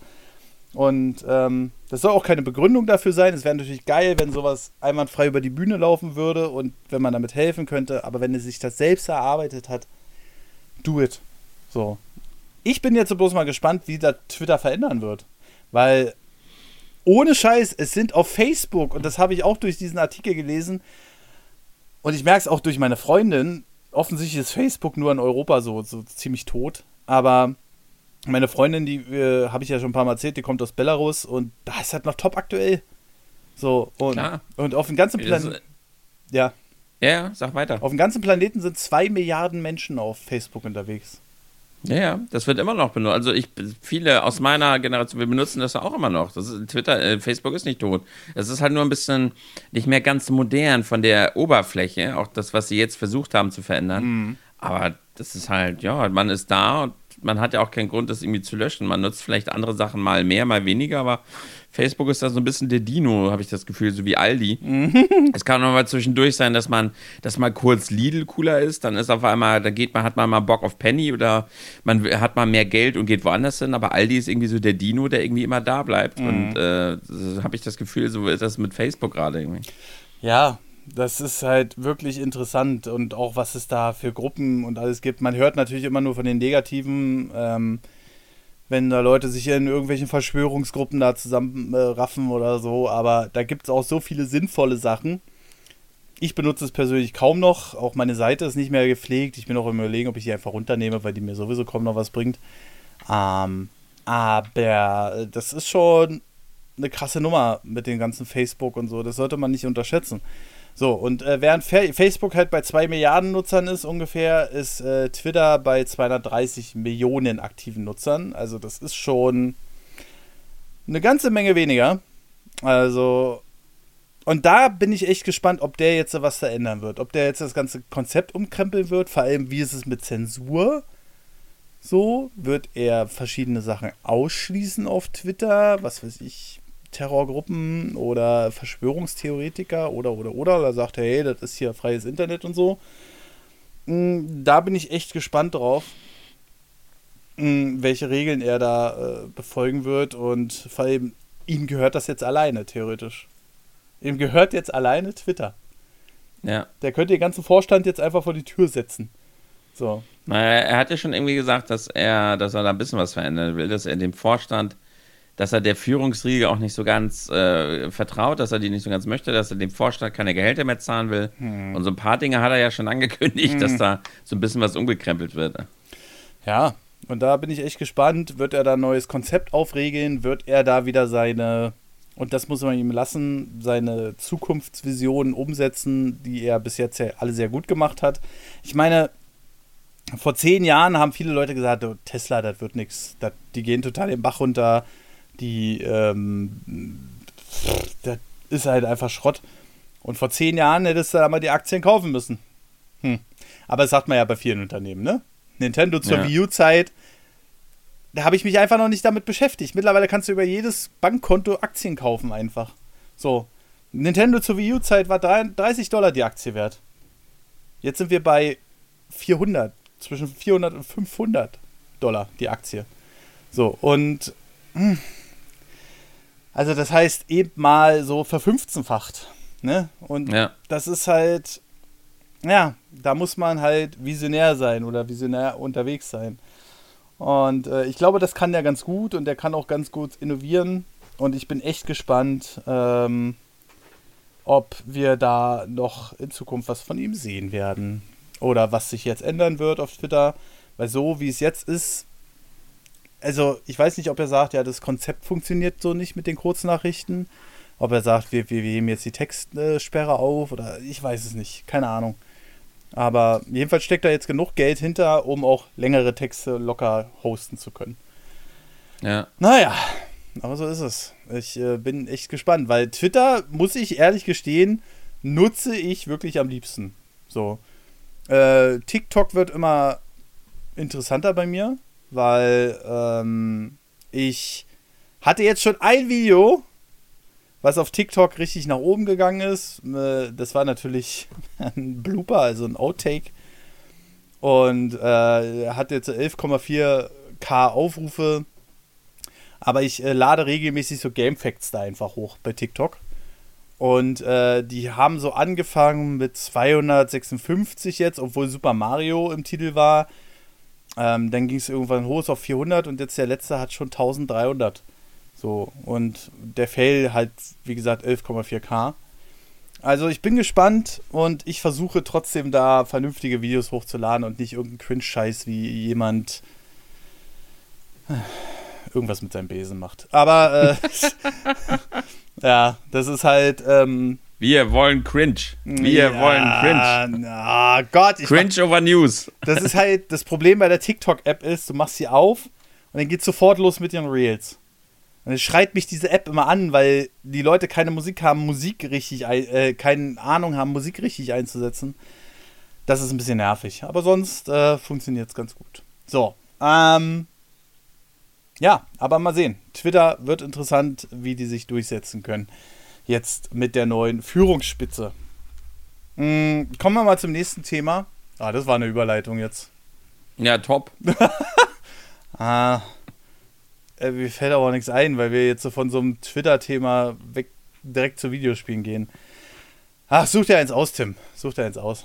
Und ähm, das soll auch keine Begründung dafür sein. Es wäre natürlich geil, wenn sowas einwandfrei über die Bühne laufen würde und wenn man damit helfen könnte. Aber wenn er sich das selbst erarbeitet hat, do it. So. Ich bin jetzt bloß mal gespannt, wie das Twitter verändern wird. Weil ohne Scheiß, es sind auf Facebook, und das habe ich auch durch diesen Artikel gelesen, und ich merke es auch durch meine Freundin, offensichtlich ist Facebook nur in Europa so, so ziemlich tot. Aber meine Freundin, die äh, habe ich ja schon ein paar Mal erzählt, die kommt aus Belarus und da ist halt noch top aktuell. So, und, Klar. und auf dem ganzen Planeten. Ja.
Ja, sag weiter.
Auf dem ganzen Planeten sind zwei Milliarden Menschen auf Facebook unterwegs.
Ja, ja, das wird immer noch benutzt. Also ich, viele aus meiner Generation, wir benutzen das auch immer noch. Das ist Twitter, äh, Facebook ist nicht tot. Es ist halt nur ein bisschen nicht mehr ganz modern von der Oberfläche, auch das, was sie jetzt versucht haben zu verändern. Mhm. Aber das ist halt, ja, man ist da und man hat ja auch keinen Grund, das irgendwie zu löschen. Man nutzt vielleicht andere Sachen mal mehr, mal weniger, aber Facebook ist da so ein bisschen der Dino, habe ich das Gefühl, so wie Aldi. Mhm. es kann auch mal zwischendurch sein, dass man, dass mal kurz Lidl cooler ist, dann ist auf einmal, da geht man, hat man mal Bock auf Penny oder man hat mal mehr Geld und geht woanders hin, aber Aldi ist irgendwie so der Dino, der irgendwie immer da bleibt. Mhm. Und äh, so habe ich das Gefühl, so ist das mit Facebook gerade irgendwie.
Ja, das ist halt wirklich interessant und auch was es da für Gruppen und alles gibt. Man hört natürlich immer nur von den negativen, ähm, wenn da Leute sich in irgendwelchen Verschwörungsgruppen da zusammenraffen äh, oder so, aber da gibt es auch so viele sinnvolle Sachen. Ich benutze es persönlich kaum noch, auch meine Seite ist nicht mehr gepflegt. Ich bin auch im Überlegen, ob ich die einfach runternehme, weil die mir sowieso kaum noch was bringt. Ähm, aber das ist schon eine krasse Nummer mit dem ganzen Facebook und so. Das sollte man nicht unterschätzen. So, und äh, während Facebook halt bei 2 Milliarden Nutzern ist ungefähr, ist äh, Twitter bei 230 Millionen aktiven Nutzern. Also das ist schon eine ganze Menge weniger. Also, und da bin ich echt gespannt, ob der jetzt was verändern wird. Ob der jetzt das ganze Konzept umkrempeln wird, vor allem wie ist es mit Zensur. So, wird er verschiedene Sachen ausschließen auf Twitter, was weiß ich, Terrorgruppen oder Verschwörungstheoretiker oder oder oder. Da sagt er, hey, das ist hier freies Internet und so. Mm, da bin ich echt gespannt drauf, mm, welche Regeln er da äh, befolgen wird und vor allem ihm gehört das jetzt alleine, theoretisch. Ihm gehört jetzt alleine Twitter. Ja. Der könnte den ganzen Vorstand jetzt einfach vor die Tür setzen. So.
Naja, er hat ja schon irgendwie gesagt, dass er, dass er da ein bisschen was verändern will, dass er dem Vorstand dass er der Führungsriege auch nicht so ganz äh, vertraut, dass er die nicht so ganz möchte, dass er dem Vorstand keine Gehälter mehr zahlen will. Hm. Und so ein paar Dinge hat er ja schon angekündigt, hm. dass da so ein bisschen was umgekrempelt wird.
Ja, und da bin ich echt gespannt. Wird er da ein neues Konzept aufregeln? Wird er da wieder seine, und das muss man ihm lassen, seine Zukunftsvisionen umsetzen, die er bis jetzt ja alle sehr gut gemacht hat? Ich meine, vor zehn Jahren haben viele Leute gesagt, oh, Tesla, das wird nichts. Die gehen total den Bach runter die, ähm, das ist halt einfach Schrott. Und vor zehn Jahren hättest du da mal die Aktien kaufen müssen. Hm. Aber das sagt man ja bei vielen Unternehmen, ne? Nintendo zur ja. Wii U-Zeit, da habe ich mich einfach noch nicht damit beschäftigt. Mittlerweile kannst du über jedes Bankkonto Aktien kaufen einfach. So. Nintendo zur Wii U-Zeit war 30 Dollar die Aktie wert. Jetzt sind wir bei 400, zwischen 400 und 500 Dollar die Aktie. So, und mh, hm, also das heißt eben mal so verfünfzehnfacht. Ne? Und ja. das ist halt, ja, da muss man halt visionär sein oder visionär unterwegs sein. Und äh, ich glaube, das kann der ganz gut und der kann auch ganz gut innovieren. Und ich bin echt gespannt, ähm, ob wir da noch in Zukunft was von ihm sehen werden. Oder was sich jetzt ändern wird auf Twitter. Weil so wie es jetzt ist, also ich weiß nicht, ob er sagt, ja, das Konzept funktioniert so nicht mit den Kurznachrichten. Ob er sagt, wir, wir, wir heben jetzt die Textsperre auf oder ich weiß es nicht. Keine Ahnung. Aber jedenfalls steckt da jetzt genug Geld hinter, um auch längere Texte locker hosten zu können.
Ja.
Naja, aber so ist es. Ich äh, bin echt gespannt, weil Twitter, muss ich ehrlich gestehen, nutze ich wirklich am liebsten. So. Äh, TikTok wird immer interessanter bei mir, weil ähm, ich hatte jetzt schon ein Video, was auf TikTok richtig nach oben gegangen ist. Äh, das war natürlich ein Blooper, also ein Outtake. Und äh, hat jetzt 11,4k Aufrufe. Aber ich äh, lade regelmäßig so Game Facts da einfach hoch bei TikTok. Und äh, die haben so angefangen mit 256 jetzt, obwohl Super Mario im Titel war. Ähm, dann ging es irgendwann hoch auf 400 und jetzt der letzte hat schon 1300. So, und der Fail halt, wie gesagt, 11,4K. Also ich bin gespannt und ich versuche trotzdem da vernünftige Videos hochzuladen und nicht irgendeinen Cringe-Scheiß wie jemand äh, irgendwas mit seinem Besen macht. Aber äh, ja, das ist halt. Ähm,
wir wollen Cringe. Wir ja, wollen Cringe.
Na Gott.
Cringe mach, over News.
Das ist halt, das Problem bei der TikTok-App ist, du machst sie auf und dann geht sofort los mit den Reels. Und es schreit mich diese App immer an, weil die Leute keine Musik haben, Musik richtig, äh, keine Ahnung haben, Musik richtig einzusetzen. Das ist ein bisschen nervig. Aber sonst äh, funktioniert es ganz gut. So, ähm, ja, aber mal sehen. Twitter wird interessant, wie die sich durchsetzen können jetzt mit der neuen Führungsspitze. Hm, kommen wir mal zum nächsten Thema. Ah, das war eine Überleitung jetzt.
Ja, top.
ah, äh, mir fällt aber auch nichts ein, weil wir jetzt so von so einem Twitter-Thema weg direkt zu Videospielen gehen. Ach, such dir eins aus, Tim. Such dir eins aus.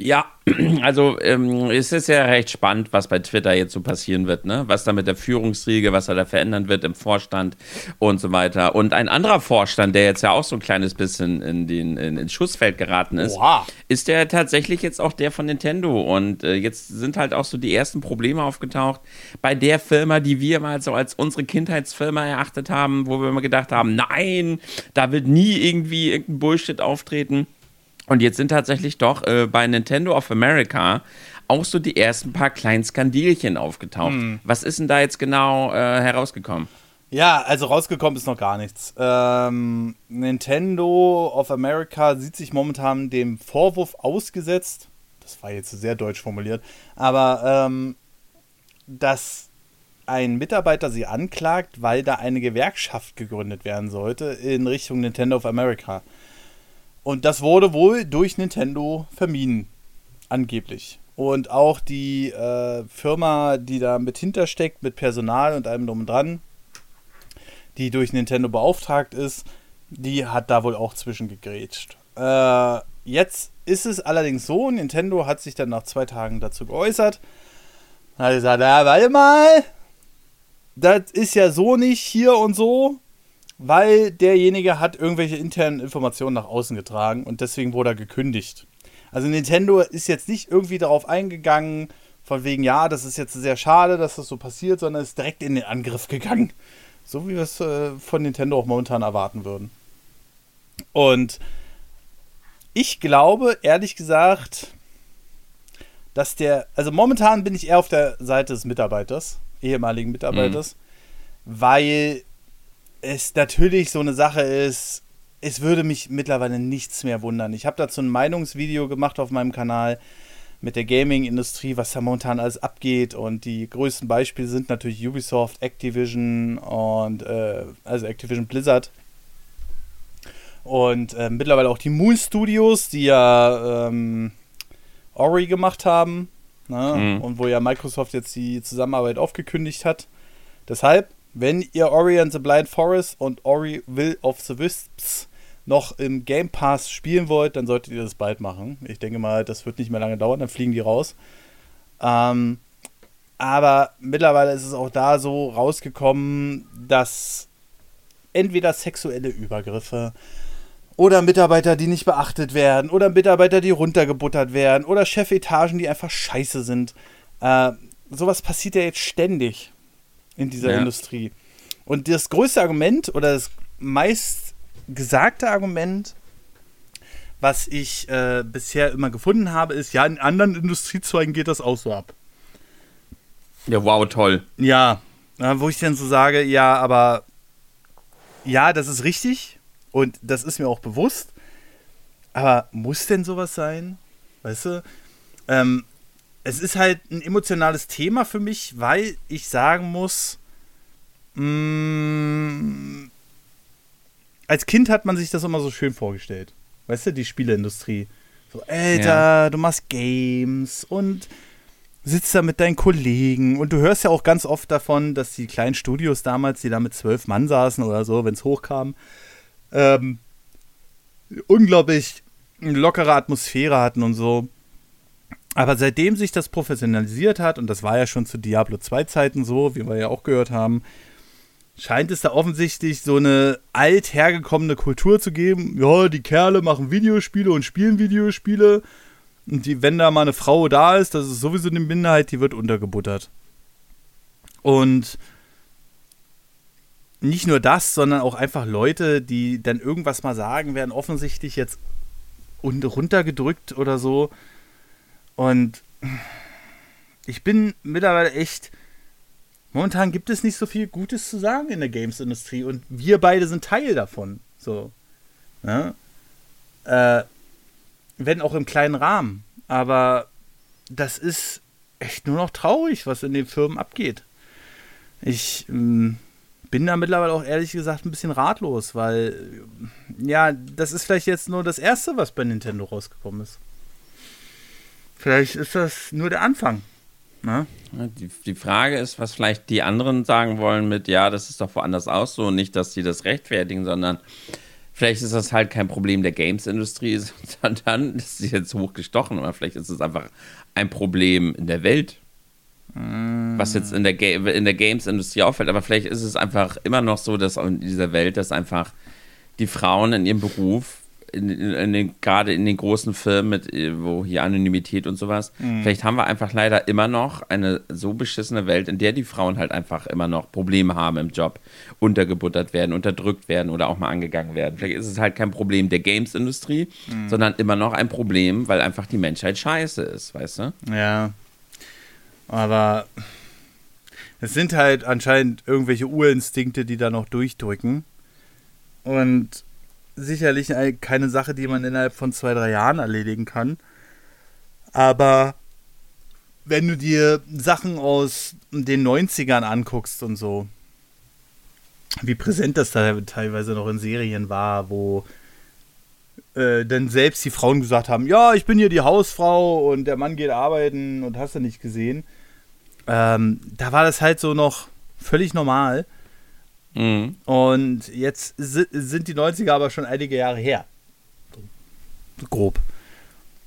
Ja, also ähm, es ist ja recht spannend, was bei Twitter jetzt so passieren wird, ne? Was da mit der Führungsriege, was er da verändern wird im Vorstand und so weiter. Und ein anderer Vorstand, der jetzt ja auch so ein kleines bisschen in den in, ins Schussfeld geraten ist, Oha. ist der tatsächlich jetzt auch der von Nintendo. Und äh, jetzt sind halt auch so die ersten Probleme aufgetaucht bei der Firma, die wir mal so als unsere Kindheitsfirma erachtet haben, wo wir immer gedacht haben, nein, da wird nie irgendwie irgendein Bullshit auftreten. Und jetzt sind tatsächlich doch äh, bei Nintendo of America auch so die ersten paar kleinen Skandilchen aufgetaucht. Hm. Was ist denn da jetzt genau äh, herausgekommen?
Ja, also rausgekommen ist noch gar nichts. Ähm, Nintendo of America sieht sich momentan dem Vorwurf ausgesetzt, das war jetzt sehr deutsch formuliert, aber ähm, dass ein Mitarbeiter sie anklagt, weil da eine Gewerkschaft gegründet werden sollte in Richtung Nintendo of America. Und das wurde wohl durch Nintendo vermieden. Angeblich. Und auch die äh, Firma, die da mit hintersteckt, mit Personal und allem drum und dran, die durch Nintendo beauftragt ist, die hat da wohl auch zwischengegrätscht. Äh, jetzt ist es allerdings so, Nintendo hat sich dann nach zwei Tagen dazu geäußert. Hat gesagt, ja, warte mal, das ist ja so nicht hier und so weil derjenige hat irgendwelche internen Informationen nach außen getragen und deswegen wurde er gekündigt. Also Nintendo ist jetzt nicht irgendwie darauf eingegangen, von wegen, ja, das ist jetzt sehr schade, dass das so passiert, sondern ist direkt in den Angriff gegangen. So wie wir es äh, von Nintendo auch momentan erwarten würden. Und ich glaube, ehrlich gesagt, dass der, also momentan bin ich eher auf der Seite des Mitarbeiters, ehemaligen Mitarbeiters, mhm. weil es natürlich so eine Sache ist, es würde mich mittlerweile nichts mehr wundern. Ich habe dazu ein Meinungsvideo gemacht auf meinem Kanal mit der Gaming-Industrie, was da momentan alles abgeht. Und die größten Beispiele sind natürlich Ubisoft, Activision und äh, also Activision Blizzard. Und äh, mittlerweile auch die Moon Studios, die ja ähm, Ori gemacht haben. Ne? Mhm. Und wo ja Microsoft jetzt die Zusammenarbeit aufgekündigt hat. Deshalb wenn ihr Ori and the Blind Forest und Ori Will of the Wisps noch im Game Pass spielen wollt, dann solltet ihr das bald machen. Ich denke mal, das wird nicht mehr lange dauern, dann fliegen die raus. Ähm, aber mittlerweile ist es auch da so rausgekommen, dass entweder sexuelle Übergriffe oder Mitarbeiter, die nicht beachtet werden oder Mitarbeiter, die runtergebuttert werden oder Chefetagen, die einfach scheiße sind. Äh, sowas passiert ja jetzt ständig. In dieser ja. Industrie. Und das größte Argument oder das meist gesagte Argument, was ich äh, bisher immer gefunden habe, ist, ja, in anderen Industriezweigen geht das auch so ab.
Ja, wow, toll.
Ja, wo ich dann so sage, ja, aber ja, das ist richtig und das ist mir auch bewusst. Aber muss denn sowas sein? Weißt du? Ähm, es ist halt ein emotionales Thema für mich, weil ich sagen muss, mh, mm, als Kind hat man sich das immer so schön vorgestellt. Weißt du, die Spieleindustrie. So, Alter, ja. du machst Games und sitzt da mit deinen Kollegen und du hörst ja auch ganz oft davon, dass die kleinen Studios damals, die da mit zwölf Mann saßen oder so, wenn es hochkam, ähm, unglaublich lockere Atmosphäre hatten und so. Aber seitdem sich das professionalisiert hat, und das war ja schon zu Diablo 2 Zeiten so, wie wir ja auch gehört haben, scheint es da offensichtlich so eine althergekommene Kultur zu geben. Ja, die Kerle machen Videospiele und spielen Videospiele. Und die, wenn da mal eine Frau da ist, das ist sowieso eine Minderheit, die wird untergebuttert. Und nicht nur das, sondern auch einfach Leute, die dann irgendwas mal sagen, werden offensichtlich jetzt runtergedrückt oder so. Und ich bin mittlerweile echt. Momentan gibt es nicht so viel Gutes zu sagen in der Games-Industrie und wir beide sind Teil davon. So. Ja? Äh, wenn auch im kleinen Rahmen. Aber das ist echt nur noch traurig, was in den Firmen abgeht. Ich ähm, bin da mittlerweile auch ehrlich gesagt ein bisschen ratlos, weil ja, das ist vielleicht jetzt nur das Erste, was bei Nintendo rausgekommen ist. Vielleicht ist das nur der Anfang. Ne?
Die, die Frage ist, was vielleicht die anderen sagen wollen mit, ja, das ist doch woanders auch so, nicht, dass sie das rechtfertigen, sondern vielleicht ist das halt kein Problem der Games-Industrie, sondern das ist jetzt hochgestochen, oder vielleicht ist es einfach ein Problem in der Welt was jetzt in der, Ga in der Games-Industrie auffällt, aber vielleicht ist es einfach immer noch so, dass in dieser Welt, dass einfach die Frauen in ihrem Beruf, in, in, den, gerade in den großen Firmen, mit, wo hier Anonymität und sowas, mhm. vielleicht haben wir einfach leider immer noch eine so beschissene Welt, in der die Frauen halt einfach immer noch Probleme haben im Job, untergebuttert werden, unterdrückt werden oder auch mal angegangen werden. Vielleicht ist es halt kein Problem der Games-Industrie, mhm. sondern immer noch ein Problem, weil einfach die Menschheit scheiße ist, weißt du?
Ja, aber es sind halt anscheinend irgendwelche Urinstinkte, die da noch durchdrücken. Und sicherlich keine Sache, die man innerhalb von zwei, drei Jahren erledigen kann. Aber wenn du dir Sachen aus den 90ern anguckst und so, wie präsent das da teilweise noch in Serien war, wo äh, dann selbst die Frauen gesagt haben, ja, ich bin hier die Hausfrau und der Mann geht arbeiten und hast du nicht gesehen ähm, da war das halt so noch völlig normal. Mhm. Und jetzt sind die 90er aber schon einige Jahre her. Grob.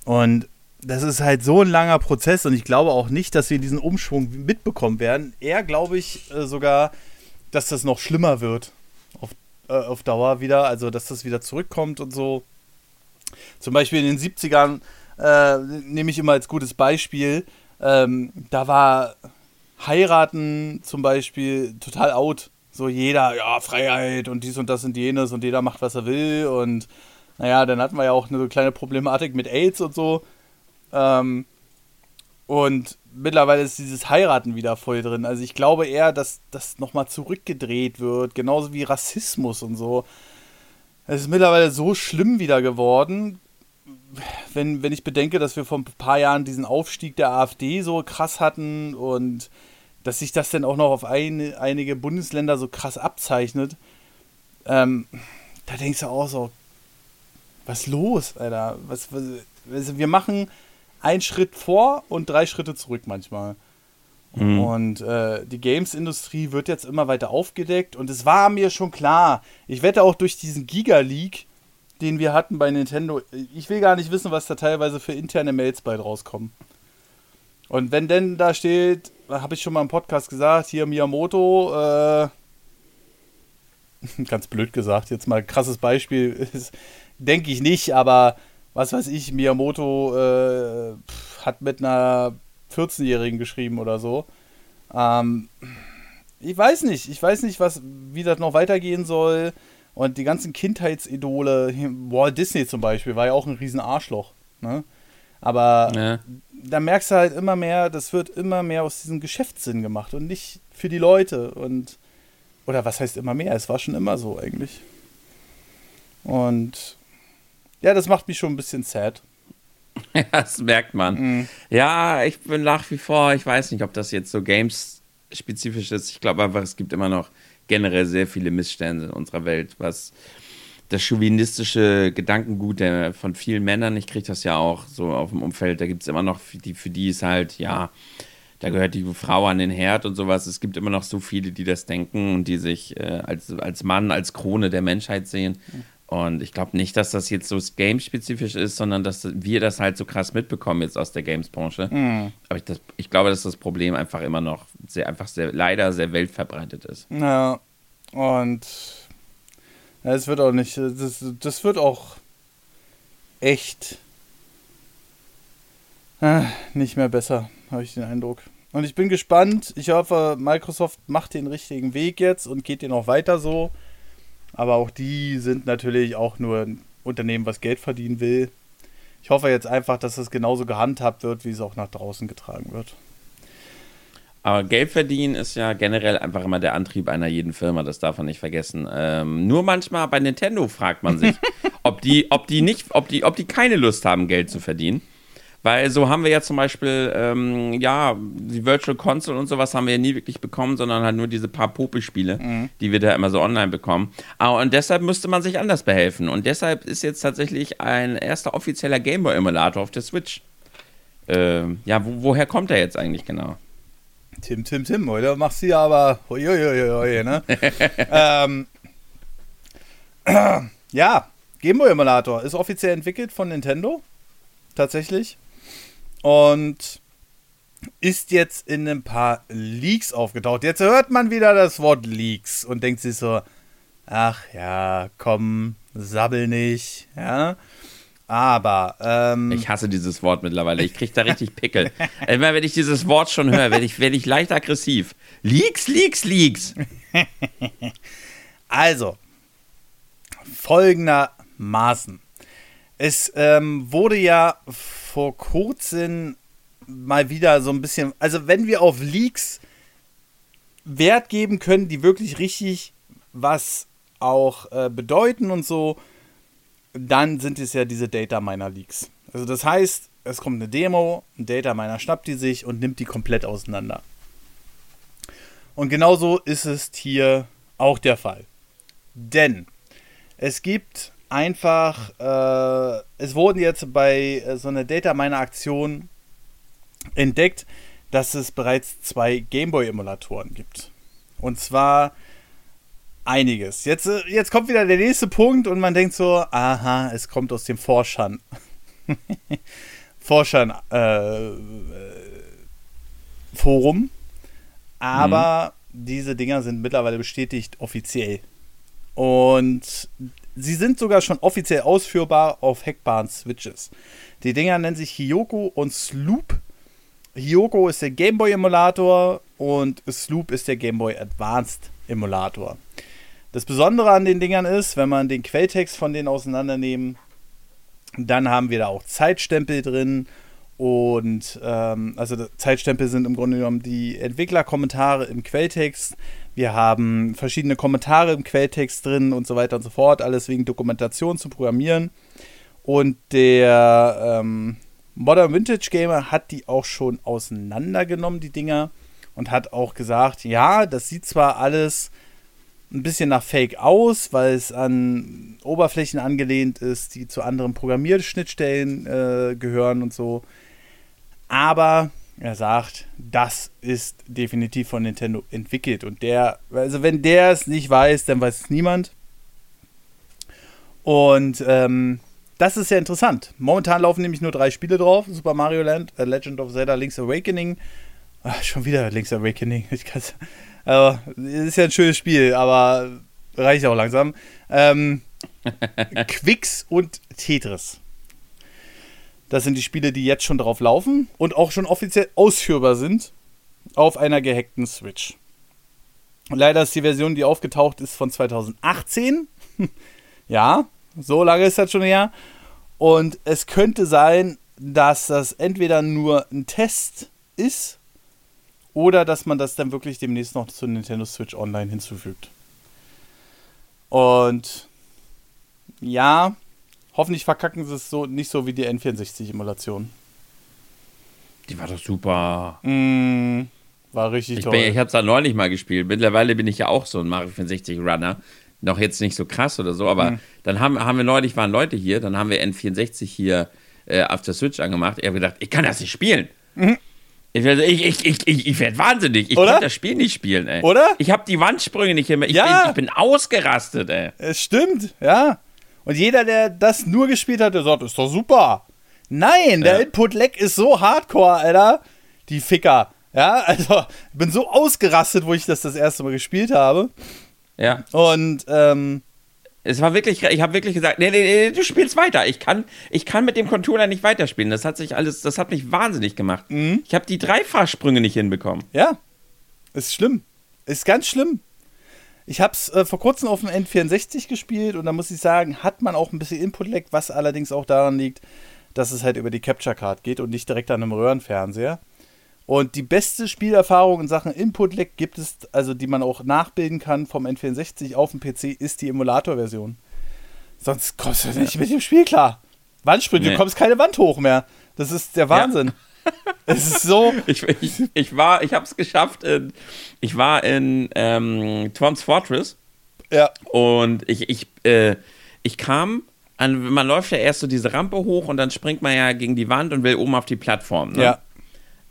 Und das ist halt so ein langer Prozess und ich glaube auch nicht, dass wir diesen Umschwung mitbekommen werden. Eher glaube ich äh, sogar, dass das noch schlimmer wird auf, äh, auf Dauer wieder, also dass das wieder zurückkommt und so. Zum Beispiel in den 70ern äh, nehme ich immer als gutes Beispiel, ähm, da war Heiraten zum Beispiel total out. So jeder, ja, Freiheit und dies und das und jenes und jeder macht, was er will. Und naja, dann hatten wir ja auch eine kleine Problematik mit AIDS und so. Ähm, und mittlerweile ist dieses Heiraten wieder voll drin. Also ich glaube eher, dass das nochmal zurückgedreht wird, genauso wie Rassismus und so. Es ist mittlerweile so schlimm wieder geworden, wenn, wenn ich bedenke, dass wir vor ein paar Jahren diesen Aufstieg der AfD so krass hatten und dass sich das dann auch noch auf ein, einige Bundesländer so krass abzeichnet, ähm, da denkst du auch so, was los, Alter? Was, was, also wir machen einen Schritt vor und drei Schritte zurück manchmal. Mhm. Und äh, die Games-Industrie wird jetzt immer weiter aufgedeckt und es war mir schon klar, ich wette auch durch diesen Giga-Leak, den wir hatten bei Nintendo, ich will gar nicht wissen, was da teilweise für interne Mails bald rauskommen. Und wenn denn da steht, habe ich schon mal im Podcast gesagt, hier Miyamoto, äh, ganz blöd gesagt, jetzt mal krasses Beispiel, denke ich nicht, aber was weiß ich, Miyamoto äh, hat mit einer 14-Jährigen geschrieben oder so. Ähm, ich weiß nicht, ich weiß nicht, was, wie das noch weitergehen soll. Und die ganzen Kindheitsidole, Walt Disney zum Beispiel, war ja auch ein riesen Arschloch. Ne? Aber ja. Da merkst du halt immer mehr, das wird immer mehr aus diesem Geschäftssinn gemacht und nicht für die Leute. Und oder was heißt immer mehr? Es war schon immer so eigentlich. Und ja, das macht mich schon ein bisschen sad.
Ja, das merkt man. Mhm. Ja, ich bin nach wie vor, ich weiß nicht, ob das jetzt so Games-spezifisch ist. Ich glaube einfach, es gibt immer noch generell sehr viele Missstände in unserer Welt, was das chauvinistische Gedankengut der, von vielen Männern, ich kriege das ja auch so auf dem Umfeld, da gibt es immer noch, die, für die ist halt, ja, da gehört die Frau an den Herd und sowas. Es gibt immer noch so viele, die das denken und die sich äh, als, als Mann, als Krone der Menschheit sehen. Und ich glaube nicht, dass das jetzt so game-spezifisch ist, sondern dass wir das halt so krass mitbekommen jetzt aus der Games-Branche. Mhm. Aber ich, das, ich, glaube, dass das Problem einfach immer noch sehr, einfach sehr, leider sehr weltverbreitet ist.
Ja, und es wird auch nicht, das, das wird auch echt äh, nicht mehr besser, habe ich den Eindruck. Und ich bin gespannt. Ich hoffe, Microsoft macht den richtigen Weg jetzt und geht den auch weiter so. Aber auch die sind natürlich auch nur ein Unternehmen, was Geld verdienen will. Ich hoffe jetzt einfach, dass es genauso gehandhabt wird, wie es auch nach draußen getragen wird.
Aber Geld verdienen ist ja generell einfach immer der Antrieb einer jeden Firma, das darf man nicht vergessen. Ähm, nur manchmal bei Nintendo fragt man sich, ob die, ob die nicht, ob die, ob die keine Lust haben, Geld zu verdienen. Weil so haben wir ja zum Beispiel, ähm, ja, die Virtual Console und sowas haben wir ja nie wirklich bekommen, sondern halt nur diese paar Popelspiele, mhm. die wir da immer so online bekommen. Ah, und deshalb müsste man sich anders behelfen. Und deshalb ist jetzt tatsächlich ein erster offizieller Gameboy-Emulator auf der Switch. Ähm, ja, wo, woher kommt der jetzt eigentlich genau?
Tim, Tim, Tim, oder? Machst du ja aber. Uiuiui, ne? ähm, ja, Gameboy-Emulator ist offiziell entwickelt von Nintendo. Tatsächlich und ist jetzt in ein paar Leaks aufgetaucht. Jetzt hört man wieder das Wort Leaks und denkt sich so, ach ja, komm, sabbel nicht, ja. Aber, ähm,
Ich hasse dieses Wort mittlerweile. Ich kriege da richtig Pickel. Immer wenn ich dieses Wort schon höre, werde ich, werd ich leicht aggressiv. Leaks, Leaks, Leaks.
also, folgendermaßen. Es ähm, wurde ja vor kurzem mal wieder so ein bisschen, also wenn wir auf Leaks Wert geben können, die wirklich richtig was auch äh, bedeuten und so, dann sind es ja diese Data Miner Leaks. Also das heißt, es kommt eine Demo, ein Data Miner schnappt die sich und nimmt die komplett auseinander. Und genauso ist es hier auch der Fall. Denn es gibt einfach, äh, es wurden jetzt bei äh, so einer Data Miner Aktion entdeckt, dass es bereits zwei Gameboy-Emulatoren gibt. Und zwar einiges. Jetzt, äh, jetzt kommt wieder der nächste Punkt und man denkt so, aha, es kommt aus dem Forschern. Forschern äh, äh, Forum. Aber mhm. diese Dinger sind mittlerweile bestätigt offiziell. Und sie sind sogar schon offiziell ausführbar auf hackbaren Switches. Die Dinger nennen sich Hyoko und Sloop. Hyoko ist der Gameboy Emulator und Sloop ist der Gameboy Advanced Emulator. Das Besondere an den Dingern ist, wenn man den Quelltext von denen auseinandernehmen, dann haben wir da auch Zeitstempel drin und ähm, also Zeitstempel sind im Grunde genommen die Entwicklerkommentare im Quelltext. Wir haben verschiedene Kommentare im Quelltext drin und so weiter und so fort. Alles wegen Dokumentation zu programmieren. Und der ähm, Modern Vintage Gamer hat die auch schon auseinandergenommen, die Dinger. Und hat auch gesagt, ja, das sieht zwar alles ein bisschen nach Fake aus, weil es an Oberflächen angelehnt ist, die zu anderen Programmierschnittstellen äh, gehören und so. Aber er sagt, das ist definitiv von Nintendo entwickelt. Und der, also wenn der es nicht weiß, dann weiß es niemand. Und ähm, das ist sehr interessant. Momentan laufen nämlich nur drei Spiele drauf: Super Mario Land, A Legend of Zelda Link's Awakening. Ach, schon wieder Link's Awakening. Ich kann's, also, ist ja ein schönes Spiel, aber reicht auch langsam. Ähm, Quicks und Tetris. Das sind die Spiele, die jetzt schon drauf laufen und auch schon offiziell ausführbar sind auf einer gehackten Switch. Leider ist die Version, die aufgetaucht ist, von 2018. ja, so lange ist das schon her. Und es könnte sein, dass das entweder nur ein Test ist oder dass man das dann wirklich demnächst noch zu Nintendo Switch Online hinzufügt. Und ja, hoffentlich verkacken sie es so nicht so wie die N64-Emulation.
Die war doch super.
Mm, war richtig
Ich,
toll.
bin, ich habe es da neulich mal gespielt. Mittlerweile bin ich ja auch so ein Mario 64 Runner. Noch jetzt nicht so krass oder so, aber
Mhm.
dann haben, haben wir neulich, waren Leute hier, dann haben wir N64 hier äh, auf der Switch angemacht. Ich habe gedacht, ich kann das nicht spielen. Werde- ich, ich, ich, ich, ich werde wahnsinnig. Ich.
Oder?
kann das Spiel nicht spielen, ey.
Oder?
Ich habe die Wandsprünge nicht immer. Ich,
Ja.
bin, ich bin ausgerastet, ey.
Es stimmt, ja. Und jeder, der das nur gespielt hat, der sagt, ist doch super. Nein, der
Ja.
Input-Lag ist so hardcore, Alter. Die Ficker. Ja, also, ich bin so ausgerastet, wo ich das das erste Mal gespielt habe.
Ja.
Und, ähm,
Es war wirklich, ich habe wirklich gesagt, nee, nee, nee, du spielst weiter. Ich kann, ich kann mit dem Controller nicht weiterspielen. Das hat sich alles, das hat mich wahnsinnig gemacht.
Mhm.
Ich habe die Dreifachsprünge nicht hinbekommen.
ja, ist schlimm. Ist ganz schlimm. Ich habe es äh, vor kurzem auf dem N64 gespielt und da muss ich sagen, hat man auch ein bisschen Input-Lag, was allerdings auch daran liegt, dass es halt über die Capture Card geht und nicht direkt an einem Röhrenfernseher. Und die beste Spielerfahrung in Sachen Input-Lag gibt es, also die man auch nachbilden kann vom N64 auf dem PC, ist die Emulator-Version. Sonst kommst du nicht mit dem Spiel klar. Wandsprünge,
Nee.
du kommst keine Wand hoch mehr. Das ist der Wahnsinn. Es ist so.
Ich, ich, ich war, ich habe es geschafft. In, ich war in ähm, Tom's Fortress
Ja.
und ich, ich, äh, ich kam an, man läuft ja erst so diese Rampe hoch und dann springt man ja gegen die Wand und will oben auf die Plattform. Ne?
Ja.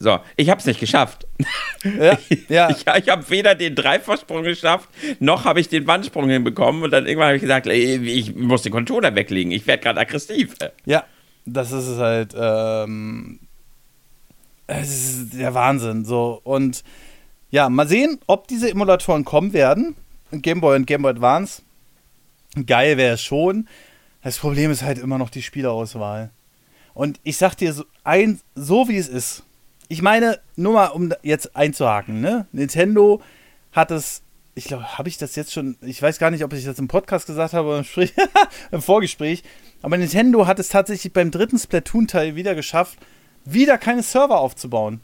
So, ich habe es nicht geschafft.
Ja. ja.
Ich, ich habe weder den Dreifachsprung geschafft, noch habe ich den Wandsprung hinbekommen. Und dann irgendwann habe ich gesagt, ich muss den Controller weglegen. Ich werde gerade aggressiv.
Ja, das ist es halt. Ähm, es ist der Wahnsinn. So. Und ja, mal sehen, ob diese Emulatoren kommen werden. Game Boy und Game Boy Advance. Geil wäre es schon. Das Problem ist halt immer noch die Spielerauswahl. Und ich sag dir so, ein, so wie es ist. Ich meine, nur mal, um jetzt einzuhaken, ne? Nintendo hat es, ich glaube, habe ich das jetzt schon, ich weiß gar nicht, ob ich das im Podcast gesagt habe oder im, im Vorgespräch, aber Nintendo hat es tatsächlich beim dritten Splatoon-Teil wieder geschafft, wieder keine Server aufzubauen.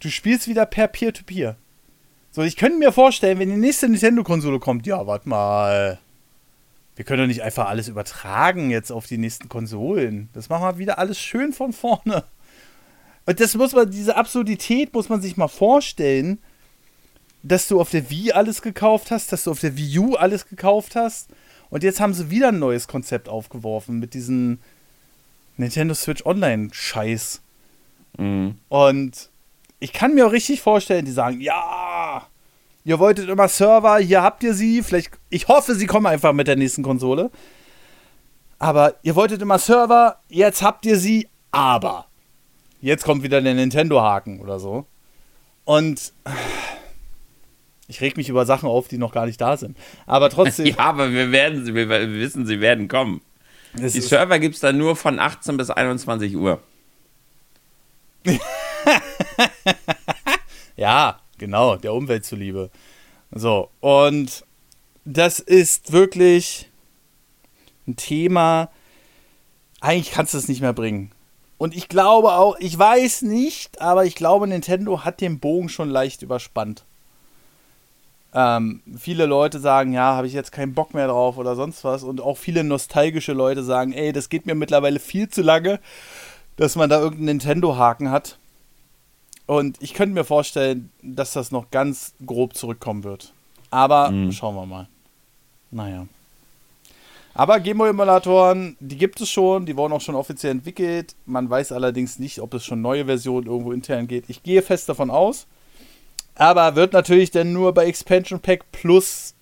Du spielst wieder per Peer-to-Peer. So, ich könnte mir vorstellen, wenn die nächste Nintendo-Konsole kommt, ja, warte mal. Wir können doch nicht einfach alles übertragen jetzt auf die nächsten Konsolen. Das machen wir wieder alles schön von vorne. Und das muss man, diese Absurdität muss man sich mal vorstellen, dass du auf der Wii alles gekauft hast, dass du auf der Wii U alles gekauft hast. Und jetzt haben sie wieder ein neues Konzept aufgeworfen mit diesem Nintendo Switch Online-Scheiß.
Mhm.
Und ich kann mir auch richtig vorstellen, die sagen, ja, ihr wolltet immer Server, hier habt ihr sie. Vielleicht, ich hoffe, sie kommen einfach mit der nächsten Konsole. Aber ihr wolltet immer Server, jetzt habt ihr sie, aber jetzt kommt wieder der Nintendo-Haken oder so. Und ich reg mich über Sachen auf, die noch gar nicht da sind. Aber trotzdem,
Ja, aber wir werden sie, wir wissen, sie werden kommen.
es
Die Server gibt es dann nur von 18 bis 21 Uhr.
Ja, genau, der Umwelt zuliebe. So, und das ist wirklich ein Thema, eigentlich kannst du es nicht mehr bringen. Und ich glaube auch, ich weiß nicht, aber ich glaube, Nintendo hat den Bogen schon leicht überspannt. Ähm, viele Leute sagen, ja, habe ich jetzt keinen Bock mehr drauf oder sonst was. Und auch viele nostalgische Leute sagen, ey, das geht mir mittlerweile viel zu lange, dass man da irgendeinen Nintendo-Haken hat. Und ich könnte mir vorstellen, dass das noch ganz grob zurückkommen wird. Aber
Mhm.
schauen wir mal. Naja. Aber Gameboy-Emulatoren, die gibt es schon, die wurden auch schon offiziell entwickelt. Man weiß allerdings nicht, ob es schon neue Versionen irgendwo intern geht. Ich gehe fest davon aus. Aber wird natürlich dann nur bei Expansion Pack Plus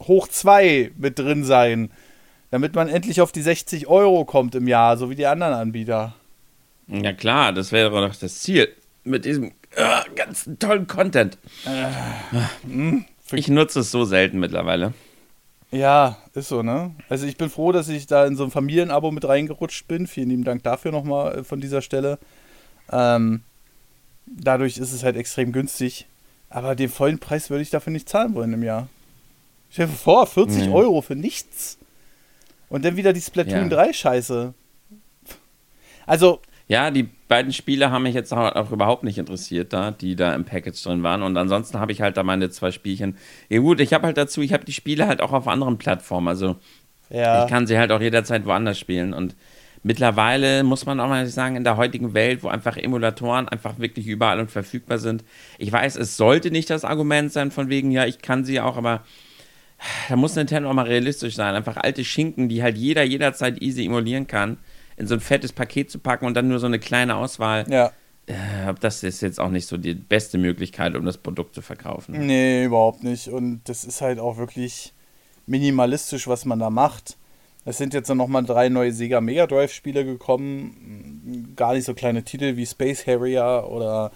hoch 2 mit drin sein. Damit man endlich auf die 60 Euro kommt im Jahr, so wie die anderen Anbieter.
Ja klar, das wäre doch das Ziel. Mit diesem äh, ganzen tollen Content. Ich nutze es so selten mittlerweile.
Ja, ist so, ne? Also ich bin froh, dass ich da in so ein Familienabo mit reingerutscht bin. Vielen lieben Dank dafür nochmal äh, von dieser Stelle. Ähm, dadurch ist es halt extrem günstig. Aber den vollen Preis würde ich dafür nicht zahlen wollen im Jahr. Stell dir vor, 40 mhm. Euro für nichts. Und dann wieder die Splatoon ja. 3 Scheiße. Also.
Ja, die beiden Spiele haben mich jetzt auch überhaupt nicht interessiert, da, die da im Package drin waren. Und ansonsten habe ich halt da meine zwei Spielchen. Ja, gut, ich habe halt dazu, ich habe die Spiele halt auch auf anderen Plattformen. Also, ja. ich kann sie halt auch jederzeit woanders spielen. Und mittlerweile muss man auch mal sagen, in der heutigen Welt, wo einfach Emulatoren einfach wirklich überall und verfügbar sind. Ich weiß, es sollte nicht das Argument sein, von wegen, ja, ich kann sie auch, aber da muss Nintendo auch mal realistisch sein. Einfach alte Schinken, die halt jeder jederzeit easy emulieren kann, in so ein fettes Paket zu packen und dann nur so eine kleine Auswahl.
Ja.
Äh, das ist jetzt auch nicht so die beste Möglichkeit, um das Produkt zu verkaufen.
Nee, überhaupt nicht. Und das ist halt auch wirklich minimalistisch, was man da macht. Es sind jetzt noch mal drei neue Sega Mega Drive Spiele gekommen. Gar nicht so kleine Titel wie Space Harrier oder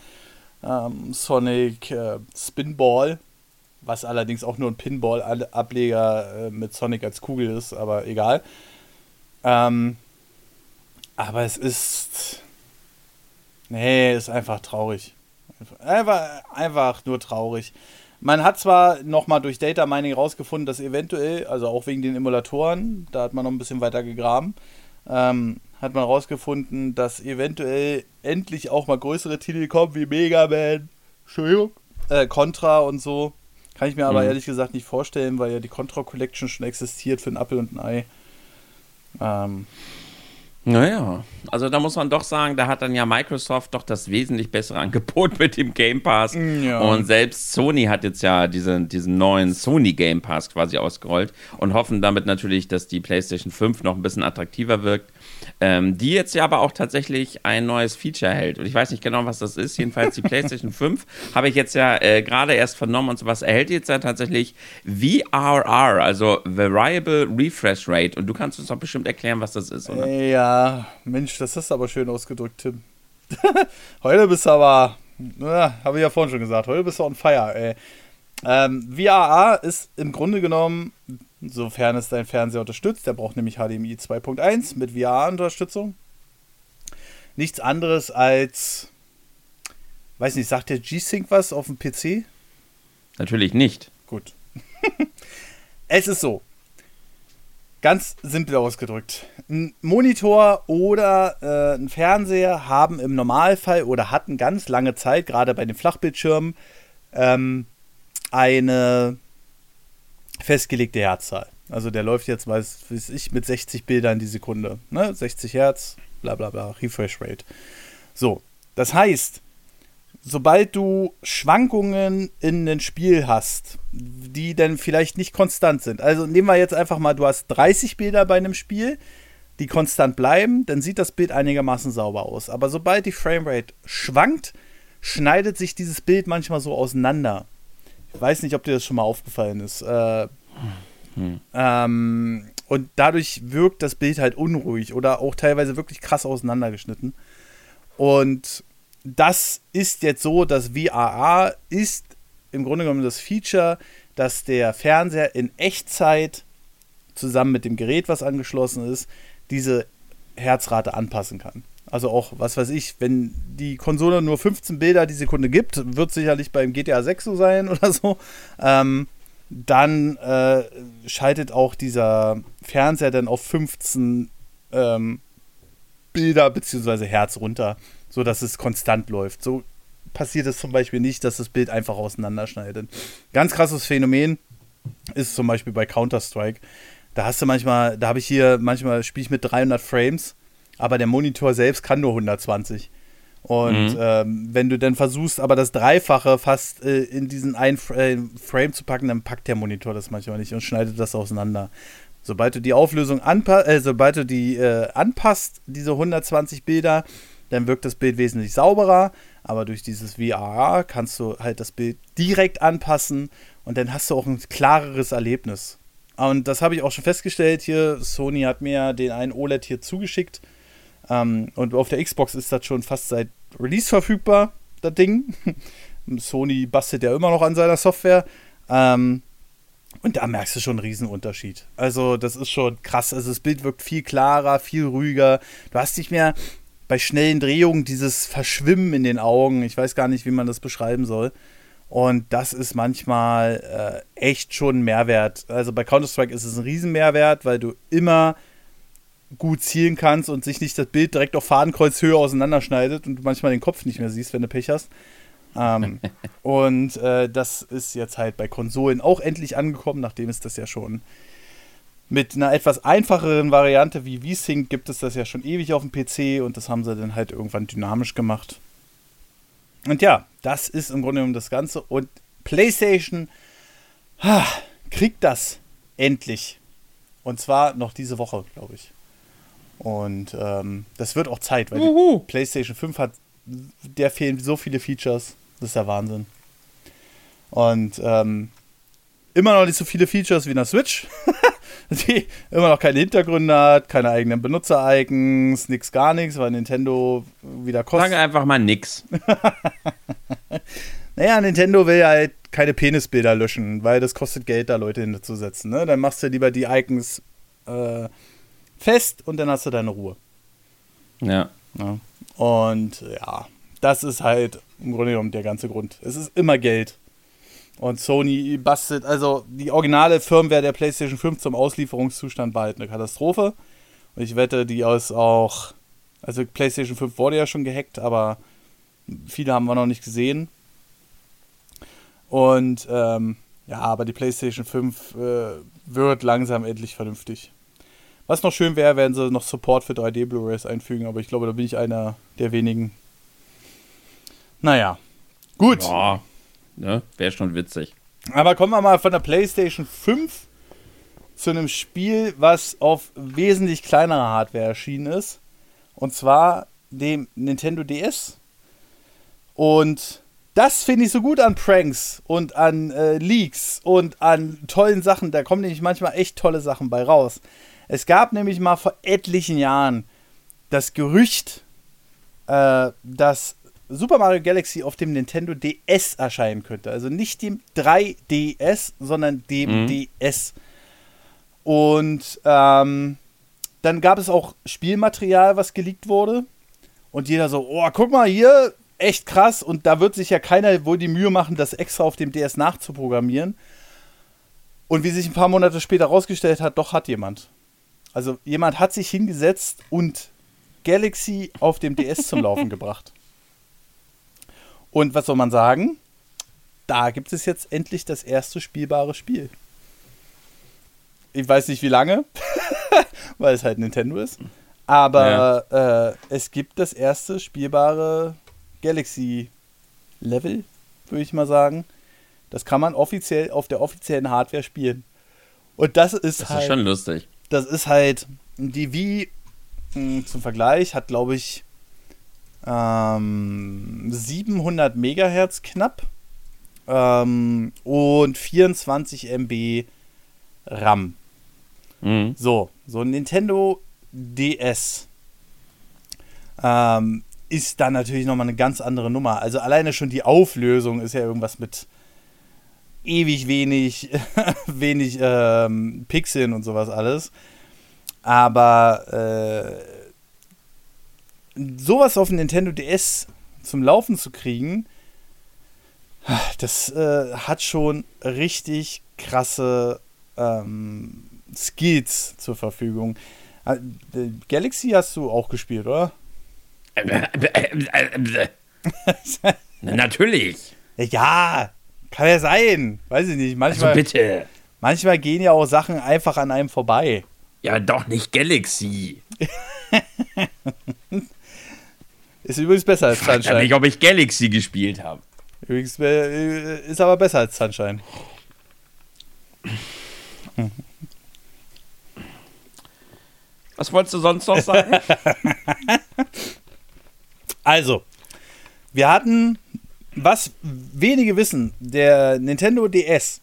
ähm, Sonic äh, Spinball was allerdings auch nur ein Pinball-Ableger äh, mit Sonic als Kugel ist, aber egal. Ähm, aber es ist. Nee, ist einfach traurig. Einfach, einfach nur traurig. Man hat zwar nochmal durch Data Mining rausgefunden, dass eventuell, also auch wegen den Emulatoren, da hat man noch ein bisschen weiter gegraben, ähm, hat man rausgefunden, dass eventuell endlich auch mal größere Titel kommen wie Mega Man, Entschuldigung, äh, Contra und so. Kann ich mir aber mhm. ehrlich gesagt nicht vorstellen, weil ja die Contra Collection schon existiert für ein Apple und ein Ei. Ähm.
Naja, also da muss man doch sagen, da hat dann ja Microsoft doch das wesentlich bessere Angebot mit dem Game Pass. Ja. Und selbst Sony hat jetzt ja diese, diesen neuen Sony Game Pass quasi ausgerollt und hoffen damit natürlich, dass die PlayStation 5 noch ein bisschen attraktiver wirkt ähm, die jetzt ja aber auch tatsächlich ein neues Feature hält. Und ich weiß nicht genau, was das ist. Jedenfalls die PlayStation 5 habe ich jetzt ja äh, gerade erst vernommen und sowas. Erhält jetzt ja tatsächlich VRR, also Variable Refresh Rate. Und du kannst uns doch bestimmt erklären, was das ist, oder?
Ja, Mensch, das ist aber schön ausgedrückt, Tim. heute bist du aber, habe ich ja vorhin schon gesagt, heute bist du on fire, ey. Ähm, VRR ist im Grunde genommen sofern es dein Fernseher unterstützt. Der braucht nämlich HDMI 2.1 mit VR-Unterstützung. Nichts anderes als, weiß nicht, sagt der G-Sync was auf dem PC?
Natürlich nicht.
Gut. es ist so. Ganz simpel ausgedrückt. Ein Monitor oder äh, ein Fernseher haben im Normalfall oder hatten ganz lange Zeit, gerade bei den Flachbildschirmen, ähm, eine festgelegte Herzzahl. Also der läuft jetzt, weiß, weiß ich, mit 60 Bildern die Sekunde. Ne? 60 Hertz, bla bla bla, Refresh Rate. So, das heißt, sobald du Schwankungen in ein Spiel hast, die dann vielleicht nicht konstant sind. Also nehmen wir jetzt einfach mal, du hast 30 Bilder bei einem Spiel, die konstant bleiben, dann sieht das Bild einigermaßen sauber aus. Aber sobald die Framerate schwankt, schneidet sich dieses Bild manchmal so auseinander weiß nicht, ob dir das schon mal aufgefallen ist. Äh, hm. ähm, und dadurch wirkt das Bild halt unruhig oder auch teilweise wirklich krass auseinandergeschnitten. Und das ist jetzt so, dass VRA ist im Grunde genommen das Feature, dass der Fernseher in Echtzeit zusammen mit dem Gerät, was angeschlossen ist, diese Herzrate anpassen kann. Also auch, was weiß ich, wenn die Konsole nur 15 Bilder die Sekunde gibt, wird sicherlich beim GTA 6 so sein oder so. Ähm, dann äh, schaltet auch dieser Fernseher dann auf 15 ähm, Bilder bzw. Herz runter, sodass es konstant läuft. So passiert es zum Beispiel nicht, dass das Bild einfach auseinanderschneidet. Ganz krasses Phänomen ist zum Beispiel bei Counter-Strike. Da hast du manchmal, da habe ich hier, manchmal spiele ich mit 300 Frames aber der Monitor selbst kann nur 120. Und mhm. ähm, wenn du dann versuchst, aber das Dreifache fast äh, in diesen einen äh, Frame zu packen, dann packt der Monitor das manchmal nicht und schneidet das auseinander. Sobald du die Auflösung anpasst, äh, sobald du die äh, anpasst, diese 120 Bilder, dann wirkt das Bild wesentlich sauberer. Aber durch dieses VRA kannst du halt das Bild direkt anpassen und dann hast du auch ein klareres Erlebnis. Und das habe ich auch schon festgestellt hier. Sony hat mir den einen OLED hier zugeschickt ähm, und auf der Xbox ist das schon fast seit Release verfügbar, das Ding. Sony bastelt ja immer noch an seiner Software. Ähm, und da merkst du schon einen Riesenunterschied. Also, das ist schon krass. Also, das Bild wirkt viel klarer, viel ruhiger. Du hast nicht mehr bei schnellen Drehungen dieses Verschwimmen in den Augen. Ich weiß gar nicht, wie man das beschreiben soll. Und das ist manchmal äh, echt schon ein Mehrwert. Also bei Counter-Strike ist es ein Riesenmehrwert, weil du immer gut zielen kannst und sich nicht das Bild direkt auf Fadenkreuzhöhe auseinanderschneidet und du manchmal den Kopf nicht mehr siehst, wenn du Pech hast. Ähm, und äh, das ist jetzt halt bei Konsolen auch endlich angekommen, nachdem es das ja schon mit einer etwas einfacheren Variante wie V-Sync gibt es das ja schon ewig auf dem PC und das haben sie dann halt irgendwann dynamisch gemacht. Und ja, das ist im Grunde genommen das Ganze. Und PlayStation ha, kriegt das endlich. Und zwar noch diese Woche, glaube ich. Und ähm, das wird auch Zeit, weil
Uhu.
die PlayStation 5 hat, der fehlen so viele Features. Das ist ja Wahnsinn. Und ähm, immer noch nicht so viele Features wie in der Switch. die immer noch keine Hintergründe hat, keine eigenen Benutzer-Icons, nix gar nichts, weil Nintendo wieder kostet.
Sag einfach mal nix.
Naja, Nintendo will ja halt keine Penisbilder löschen, weil das kostet Geld, da Leute hinzusetzen. Ne? Dann machst du lieber die Icons äh, fest und dann hast du deine Ruhe.
Ja.
Ne? Und ja, das ist halt im Grunde genommen der ganze Grund. Es ist immer Geld. Und Sony bastelt, also die originale Firmware der PlayStation 5 zum Auslieferungszustand war halt eine Katastrophe. Und ich wette, die ist auch, also PlayStation 5 wurde ja schon gehackt, aber viele haben wir noch nicht gesehen. Und ähm, ja, aber die PlayStation 5 äh, wird langsam endlich vernünftig. Was noch schön wäre, wenn sie noch Support für 3D Blu-rays einfügen, aber ich glaube, da bin ich einer der wenigen. Naja, gut.
Ja. Ne? Wäre schon witzig.
Aber kommen wir mal von der PlayStation 5 zu einem Spiel, was auf wesentlich kleinerer Hardware erschienen ist. Und zwar dem Nintendo DS. Und das finde ich so gut an Pranks und an äh, Leaks und an tollen Sachen. Da kommen nämlich manchmal echt tolle Sachen bei raus. Es gab nämlich mal vor etlichen Jahren das Gerücht, äh, dass Super Mario Galaxy auf dem Nintendo DS erscheinen könnte. Also nicht dem 3DS, sondern dem
Mhm.
DS. Und ähm, dann gab es auch Spielmaterial, was geleakt wurde. Und jeder so, oh, guck mal hier, echt krass. Und da wird sich ja keiner wohl die Mühe machen, das extra auf dem DS nachzuprogrammieren. Und wie sich ein paar Monate später rausgestellt hat, doch hat jemand. Also jemand hat sich hingesetzt und Galaxy auf dem DS zum Laufen gebracht. Und was soll man sagen? Da gibt es jetzt endlich das erste spielbare Spiel. Ich weiß nicht wie lange, weil es halt Nintendo ist. Aber äh, es gibt das erste spielbare Galaxy-Level, würde ich mal sagen. Das kann man offiziell auf der offiziellen Hardware spielen. Und das ist
Das
halt
ist schon lustig.
das ist halt die Wii mh, zum Vergleich hat glaube ich ähm, 700 Megahertz knapp ähm, und 24 MB RAM.
Mhm.
So, so ein Nintendo DS ähm, ist dann natürlich nochmal eine ganz andere Nummer. Also alleine schon die Auflösung ist ja irgendwas mit ewig wenig, wenig ähm, Pixeln und sowas alles. Aber äh, sowas auf dem Nintendo DS zum Laufen zu kriegen, das äh, hat schon richtig krasse ähm, Skills zur Verfügung. Äh, Galaxy hast du auch gespielt, oder?
Na, Natürlich.
Ja, kann ja sein. Weiß ich nicht.
Also
Manchmal,
bitte.
manchmal gehen ja auch Sachen einfach an einem vorbei.
Ja, doch nicht Galaxy.
Ist übrigens besser als
Frag ja
Sunshine.
nicht, ob ich Galaxy gespielt habe.
Übrigens äh, ist aber besser als Sunshine.
Was wolltest du sonst noch sagen?
Also, wir hatten, was wenige wissen, der Nintendo DS,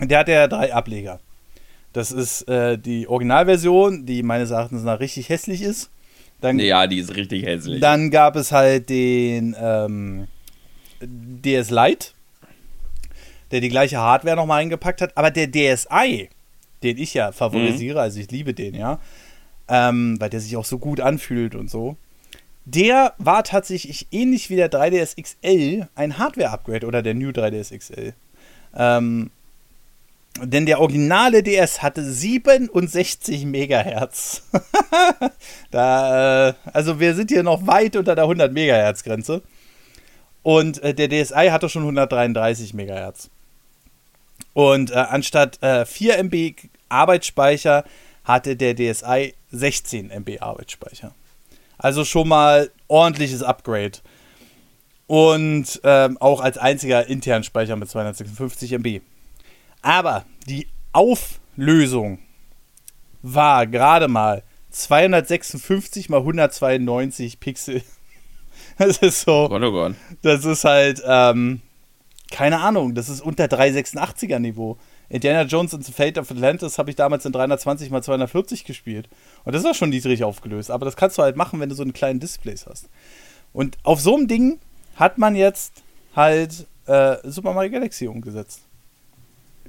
der hat ja drei Ableger. Das ist äh, die Originalversion, die meines Erachtens nach richtig hässlich ist. Dann,
ja, die ist richtig hässlich.
dann gab es halt den ähm, DS Lite, der die gleiche Hardware nochmal eingepackt hat. Aber der DSi, den ich ja favorisiere, also ich liebe den, ja, ähm, weil der sich auch so gut anfühlt und so, der war tatsächlich ähnlich wie der 3DS XL ein Hardware-Upgrade oder der New 3DS XL. Ähm, denn der originale DS hatte 67 Megahertz. da, äh, also wir sind hier noch weit unter der 100 Megahertz Grenze. Und äh, der DSi hatte schon 133 Megahertz. Und äh, anstatt äh, 4 MB Arbeitsspeicher hatte der DSi 16 MB Arbeitsspeicher. Also schon mal ordentliches Upgrade. Und ähm, auch als einziger internen Speicher mit 256 MB. Aber die Auflösung war gerade mal 256 mal 192 Pixel. Das ist so.
Gott, oh Gott.
Das ist halt, ähm, keine Ahnung, das ist unter 386er Niveau. Indiana Jones and the Fate of Atlantis habe ich damals in 320 mal 240 gespielt. Und das war schon niedrig aufgelöst. Aber das kannst du halt machen, wenn du so einen kleinen Displays hast. Und auf so einem Ding hat man jetzt halt äh, Super Mario Galaxy umgesetzt.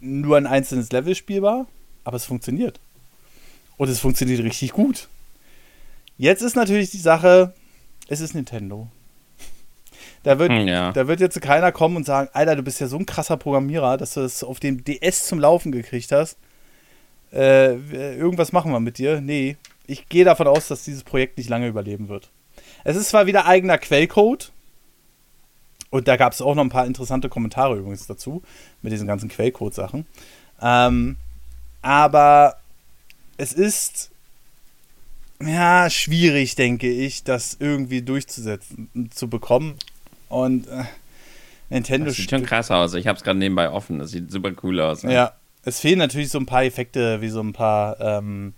Nur ein einzelnes Level spielbar, aber es funktioniert. Und es funktioniert richtig gut. Jetzt ist natürlich die Sache, es ist Nintendo. Da wird,
Hm, ja.
da wird jetzt keiner kommen und sagen, Alter, du bist ja so ein krasser Programmierer, dass du das auf dem DS zum Laufen gekriegt hast. Äh, irgendwas machen wir mit dir. Nee, ich gehe davon aus, dass dieses Projekt nicht lange überleben wird. Es ist zwar wieder eigener Quellcode, und da gab es auch noch ein paar interessante Kommentare übrigens dazu, mit diesen ganzen Quellcode-Sachen. Ähm, aber es ist ja schwierig, denke ich, das irgendwie durchzusetzen, zu bekommen. Und äh, Nintendo
Das sieht schon krass aus. Ich habe es gerade nebenbei offen. Das sieht super cool aus. ne?
Ja, es fehlen natürlich so ein paar Effekte, wie so ein paar, ähm,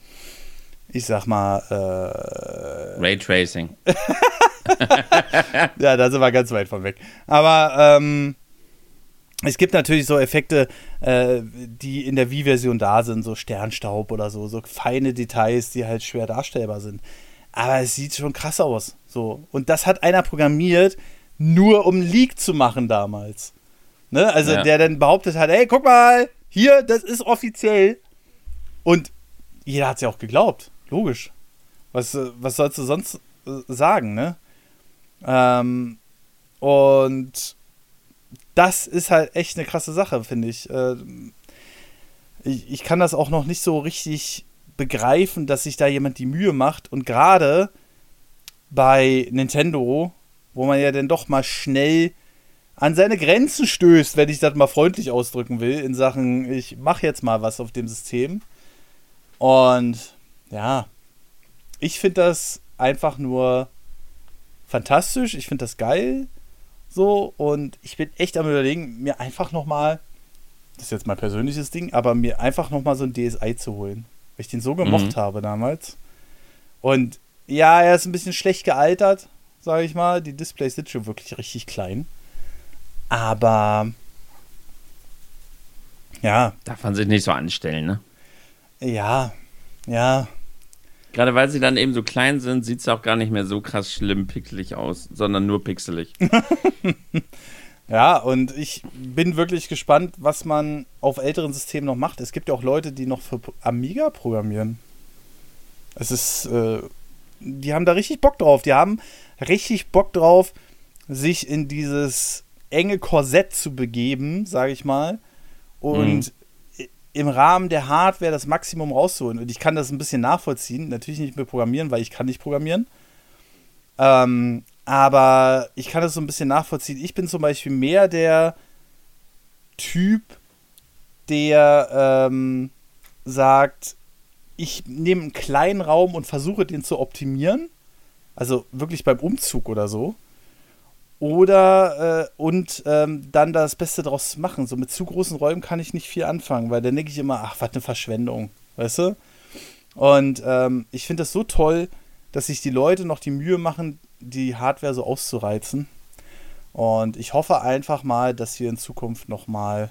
ich sag mal, äh,
Raytracing.
ja, da sind wir ganz weit von weg. Aber ähm, es gibt natürlich so Effekte, äh, die in der Wii-Version da sind, so Sternstaub oder so, so feine Details, die halt schwer darstellbar sind. Aber es sieht schon krass aus. So. Und das hat einer programmiert, nur um Leak zu machen damals. Ne? Also
Ja.
der dann behauptet hat, hey, guck mal, hier, das ist offiziell. Und jeder hat es ja auch geglaubt. Logisch. Was, äh, was sollst du sonst äh, sagen, ne? Ähm, und das ist halt echt eine krasse Sache, finde ich. Äh, ich. Ich kann das auch noch nicht so richtig begreifen, dass sich da jemand die Mühe macht. Und gerade bei Nintendo, wo man ja dann doch mal schnell an seine Grenzen stößt, wenn ich das mal freundlich ausdrücken will, in Sachen, ich mache jetzt mal was auf dem System. Und ja, ich finde das einfach nur fantastisch. Ich finde das geil. So, und ich bin echt am überlegen, mir einfach nochmal, das ist jetzt mein persönliches Ding, aber mir einfach nochmal so ein DSi zu holen. Weil ich den so gemocht
Mhm.
habe damals. Und ja, er ist ein bisschen schlecht gealtert, sage ich mal. Die Displays sind schon wirklich richtig klein. Aber ja,
Darf man sich nicht so anstellen, ne?
ja, ja,
Gerade weil sie dann eben so klein sind, sieht es auch gar nicht mehr so krass schlimm pixelig aus, sondern nur pixelig.
Ja, und ich bin wirklich gespannt, was man auf älteren Systemen noch macht. Es gibt ja auch Leute, die noch für Amiga programmieren. Es ist, äh, die haben da richtig Bock drauf. Die haben richtig Bock drauf, sich in dieses enge Korsett zu begeben, sage ich mal. Und i- im Rahmen der Hardware das Maximum rauszuholen. Und ich kann das ein bisschen nachvollziehen. Natürlich nicht mehr programmieren, weil ich kann nicht programmieren. Ähm, aber ich kann das so ein bisschen nachvollziehen. Ich bin zum Beispiel mehr der Typ, der ähm, sagt, ich nehme einen kleinen Raum und versuche den zu optimieren. Also wirklich beim Umzug oder so. Oder äh, und ähm, dann das Beste draus machen. So mit zu großen Räumen kann ich nicht viel anfangen, weil dann denke ich immer, ach, was eine Verschwendung, weißt du? Und ähm, ich finde das so toll, dass sich die Leute noch die Mühe machen, die Hardware so auszureizen. Und ich hoffe einfach mal, dass wir in Zukunft noch mal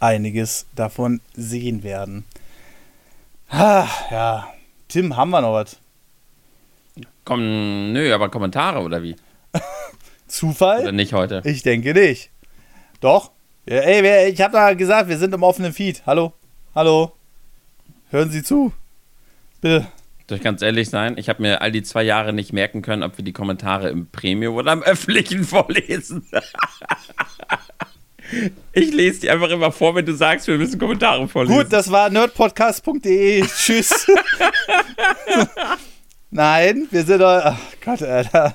einiges davon sehen werden. Ah, ja, Tim, haben wir noch was?
Komm, nö, aber Kommentare oder wie?
Zufall?
Oder nicht heute?
Ich denke nicht. Doch. Ja, ey, ich habe da gesagt, wir sind im offenen Feed. Hallo? Hallo? Hören Sie zu? Bitte.
Soll ich ganz ehrlich sein? Ich habe mir all die zwei Jahre nicht merken können, ob wir die Kommentare im Premium oder im öffentlichen vorlesen. ich lese die einfach immer vor, wenn du sagst, wir müssen Kommentare vorlesen.
Gut, das war nerdpodcast.de. Tschüss. Nein, wir sind. Ach Gott, Alter.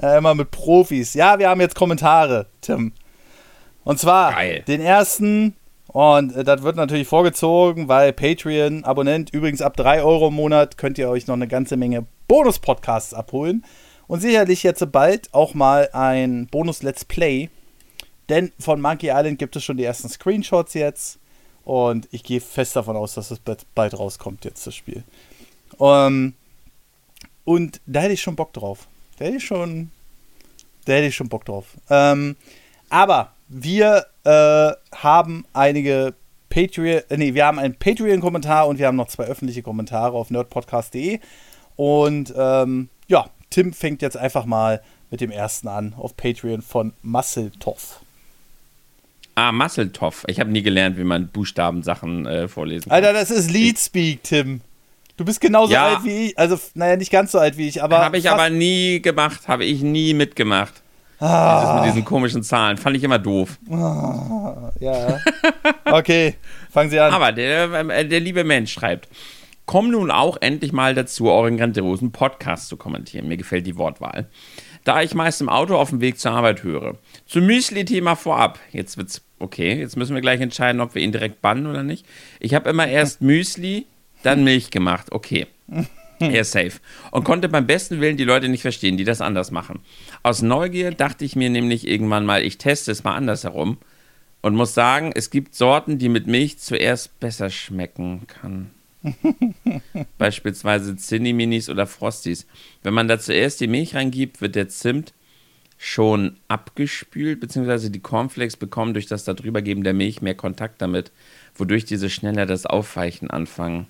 Ja, immer mit Profis. Ja, wir haben jetzt Kommentare, Tim. Und zwar
Geil.
den ersten. Und äh, das wird natürlich vorgezogen, weil Patreon-Abonnent, übrigens ab 3 Euro im Monat, könnt ihr euch noch eine ganze Menge Bonus-Podcasts abholen. Und sicherlich jetzt bald auch mal ein Bonus-Let's Play. Denn von Monkey Island gibt es schon die ersten Screenshots jetzt. Und ich gehe fest davon aus, dass es bald- rauskommt, jetzt das Spiel. Ähm, und da hätte ich schon Bock drauf. Da hätte ich schon, da hätte ich schon Bock drauf. Ähm, aber wir äh, haben einige Patreon, äh, nee, wir haben einen Patreon-Kommentar und wir haben noch zwei öffentliche Kommentare auf nerdpodcast.de. Und ähm, ja, Tim fängt jetzt einfach mal mit dem ersten an auf Patreon von Musseltoff.
Ah, Musseltoff. Ich habe nie gelernt, wie man Buchstabensachen äh, vorlesen kann.
Alter, das ist Leadspeak, Tim. Du bist genauso
Ja.
alt wie ich. Also, naja, nicht ganz so alt wie ich, aber.
Habe ich aber nie gemacht, habe ich nie mitgemacht.
Ah.
Dieses mit diesen komischen Zahlen. Fand ich immer doof.
Ja. Okay, fangen Sie an.
Aber der, äh, der liebe Mensch schreibt: Komm nun auch endlich mal dazu, euren grandiosen Podcast zu kommentieren. Mir gefällt die Wortwahl. Da ich meist im Auto auf dem Weg zur Arbeit höre. Zum Müsli-Thema vorab. Jetzt wird's okay. Jetzt müssen wir gleich entscheiden, ob wir ihn direkt bannen oder nicht. Ich habe immer erst Müsli, dann Milch gemacht. Okay. Er safe. Und konnte beim besten Willen die Leute nicht verstehen, die das anders machen. Aus Neugier dachte ich mir nämlich irgendwann mal, ich teste es mal andersherum und muss sagen, es gibt Sorten, die mit Milch zuerst besser schmecken kann. Beispielsweise Zinni-Minis oder Frosties. Wenn man da zuerst die Milch reingibt, wird der Zimt schon abgespült, beziehungsweise die Cornflakes bekommen durch das Darübergeben der Milch mehr Kontakt damit, wodurch diese schneller das Aufweichen anfangen.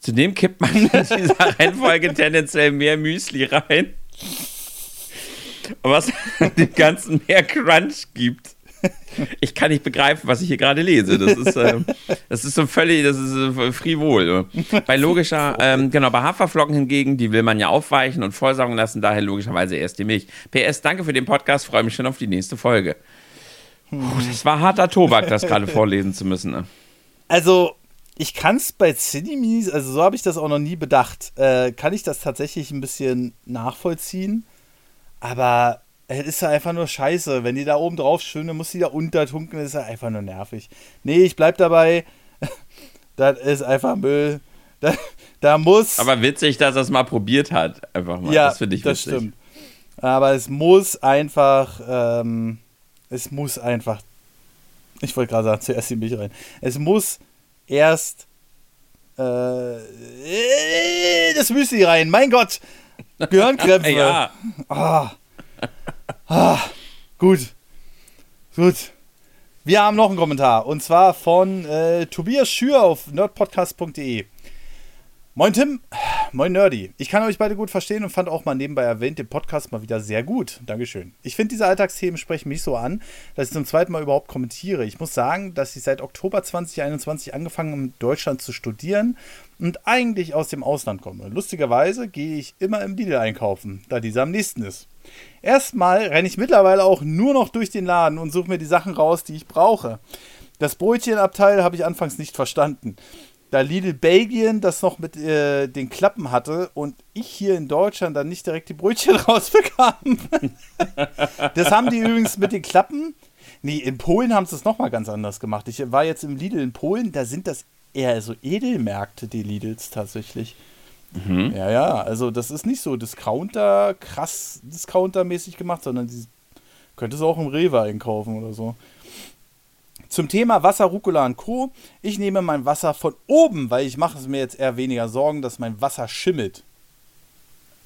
Zudem kippt man in dieser Reihenfolge tendenziell mehr Müsli rein, was dem Ganzen mehr Crunch gibt. Ich kann nicht begreifen, was ich hier gerade lese. Das ist, ähm, das ist so völlig, das ist äh, frivol. Bei logischer, ähm, genau, bei Haferflocken hingegen, die will man ja aufweichen und vollsaugen lassen, daher logischerweise erst die Milch. PS, danke für den Podcast, freue mich schon auf die nächste Folge. Puh, das war harter Tobak, das gerade vorlesen zu müssen. Ne?
Also, ich kann es bei Cineminis, also so habe ich das auch noch nie bedacht, äh, kann ich das tatsächlich ein bisschen nachvollziehen. Aber es ist ja einfach nur scheiße. Wenn die da oben drauf schwimmen, dann muss die da untertunken, das ist ja einfach nur nervig. Nee, ich bleib dabei. das ist einfach Müll. Da, da muss.
Aber witzig, dass er es mal probiert hat. Einfach mal.
ja,
das finde ich
das
witzig.
stimmt. Aber es muss einfach. Ähm, es muss einfach. Ich wollte gerade sagen, zuerst die Milch rein. Es muss erst äh, das Müsli rein. Mein Gott. Gehirnkrämpfe.
Ja,
Ah. Ah. Gut. Gut. Wir haben noch einen Kommentar. Und zwar von äh, Tobias Schür auf nerdpodcast.de. Moin Tim, moin Nerdy. Ich kann euch beide gut verstehen und fand auch mal nebenbei erwähnt den Podcast mal wieder sehr gut. Dankeschön. Ich finde, diese Alltagsthemen sprechen mich so an, dass ich zum zweiten Mal überhaupt kommentiere. Ich muss sagen, dass ich seit Oktober 2021 angefangen habe, in Deutschland zu studieren und eigentlich aus dem Ausland komme. Lustigerweise gehe ich immer im Lidl einkaufen, da dieser am nächsten ist. Erstmal renne ich mittlerweile auch nur noch durch den Laden und suche mir die Sachen raus, die ich brauche. Das Brötchenabteil habe ich anfangs nicht verstanden. Da Lidl Belgien das noch mit äh, den Klappen hatte und ich hier in Deutschland dann nicht direkt die Brötchen rausbekam. das haben die übrigens mit den Klappen. Nee, in Polen haben sie es nochmal ganz anders gemacht. Ich war jetzt im Lidl in Polen, da sind das eher so Edelmärkte, die Lidls tatsächlich. Ja, ja, also das ist nicht so Discounter, krass Discounter-mäßig gemacht, sondern die könntest du auch im Rewe einkaufen oder so. Zum Thema Wasser, Rucola und Co. Ich nehme mein Wasser von oben, weil ich mache es mir jetzt eher weniger Sorgen, dass mein Wasser schimmelt.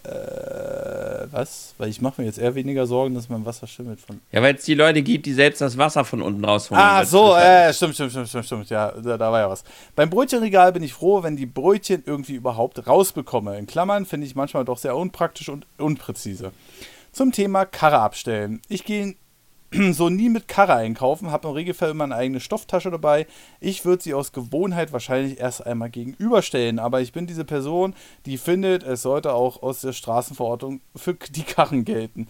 Äh, was? Weil ich mache mir jetzt eher weniger Sorgen, dass mein Wasser schimmelt. Von
ja weil es die Leute gibt, die selbst das Wasser von unten rausholen.
Ah, so, äh, stimmt, stimmt, stimmt, stimmt, stimmt. Ja, da, da war ja was. Beim Brötchenregal bin ich froh, wenn die Brötchen irgendwie überhaupt rausbekomme. In Klammern finde ich manchmal doch sehr unpraktisch und unpräzise. Zum Thema Karre abstellen. Ich gehe so nie mit Karre einkaufen, habe im Regelfall immer eine eigene Stofftasche dabei. Ich würde sie aus Gewohnheit wahrscheinlich erst einmal gegenüberstellen, aber ich bin diese Person, die findet, es sollte auch aus der Straßenverordnung für die Karren gelten.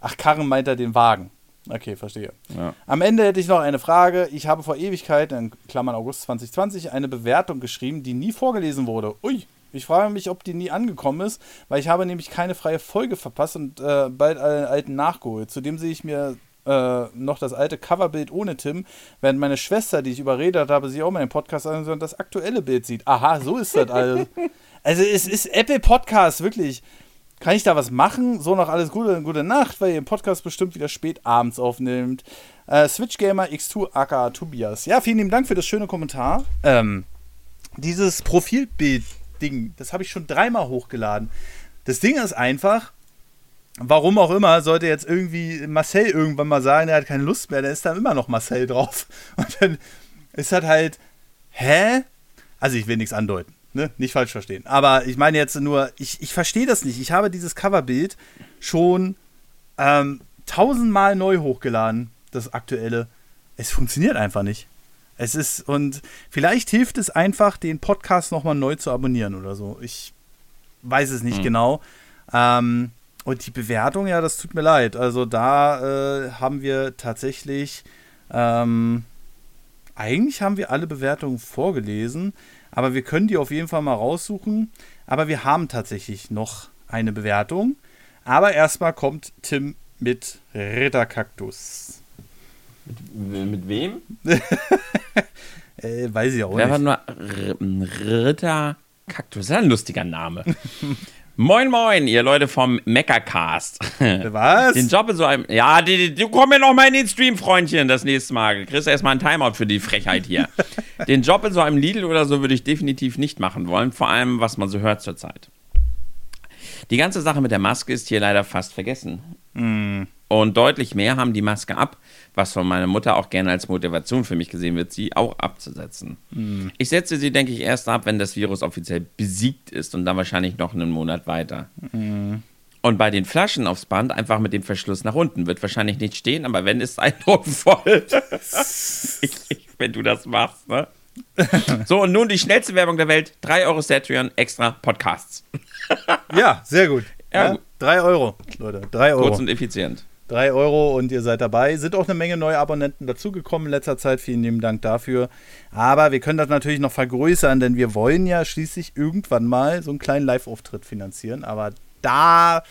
Ach, Karren meint er den Wagen. Okay, verstehe. Ja. Am Ende hätte ich noch eine Frage. Ich habe vor Ewigkeit, in Klammern August 2020, eine Bewertung geschrieben, die nie vorgelesen wurde. Ui, ich frage mich, ob die nie angekommen ist, weil ich habe nämlich keine freie Folge verpasst und äh, bald einen alten nachgeholt. Zudem sehe ich mir äh, noch das alte Coverbild ohne Tim, während meine Schwester, die ich überredet habe, sich auch mal den Podcast an und das aktuelle Bild sieht. Aha, so ist das alles. Also es ist Apple Podcast, wirklich. Kann ich da was machen? So noch alles Gute und gute Nacht, weil ihr den Podcast bestimmt wieder spät abends aufnimmt. Äh, Switch Gamer X2 aka Tobias. Ja, vielen lieben Dank für das schöne Kommentar. Ähm, dieses Profilbild-Ding, das habe ich schon dreimal hochgeladen. Das Ding ist einfach, warum auch immer, sollte jetzt irgendwie Marcel irgendwann mal sagen, er hat keine Lust mehr, dann ist da immer noch Marcel drauf. Und dann ist das halt, hä? Also ich will nichts andeuten, ne? Nicht falsch verstehen. Aber ich meine jetzt nur, ich, ich verstehe das nicht. Ich habe dieses Coverbild schon ähm, tausendmal neu hochgeladen, das aktuelle. Es funktioniert einfach nicht. Es ist, und vielleicht hilft es einfach, den Podcast nochmal neu zu abonnieren oder so. Ich weiß es nicht hm. genau. Ähm, und die Bewertung, ja, das tut mir leid. Also da äh, haben wir tatsächlich, ähm, eigentlich haben wir alle Bewertungen vorgelesen, aber wir können die auf jeden Fall mal raussuchen. Aber wir haben tatsächlich noch eine Bewertung. Aber erstmal kommt Tim mit Ritterkaktus.
Mit, mit wem?
äh, weiß ich auch
nicht. War nur Ritterkaktus? Das ist ein lustiger Name. Moin, moin, ihr Leute vom Meckercast.
Was?
Den Job in so einem. Ja, die, die, du komm mir noch mal in den Stream, Freundchen, das nächste Mal. Kriegst erstmal einen Timeout für die Frechheit hier. den Job in so einem Lidl oder so würde ich definitiv nicht machen wollen, vor allem, was man so hört zurzeit. Die ganze Sache mit der Maske ist hier leider fast vergessen. Mm. Und deutlich mehr haben die Maske ab, was von meiner Mutter auch gerne als Motivation für mich gesehen wird, sie auch abzusetzen. Mhm. Ich setze sie, denke ich, erst ab, wenn das Virus offiziell besiegt ist und dann wahrscheinlich noch einen Monat weiter. Mhm. Und bei den Flaschen aufs Band einfach mit dem Verschluss nach unten. Wird wahrscheinlich nicht stehen, aber wenn, ist eindrucksvoll. ich, ich, wenn du das machst, ne? so, und nun die schnellste Werbung der Welt: 3 Euro Satrion extra Podcasts.
ja, sehr gut. Ja, 3 Euro, Leute. 3 Euro.
Kurz und effizient.
3 Euro und ihr seid dabei. Sind auch eine Menge neue Abonnenten dazugekommen in letzter Zeit. Vielen lieben Dank dafür. Aber wir können das natürlich noch vergrößern, denn wir wollen ja schließlich irgendwann mal so einen kleinen Live-Auftritt finanzieren. Aber da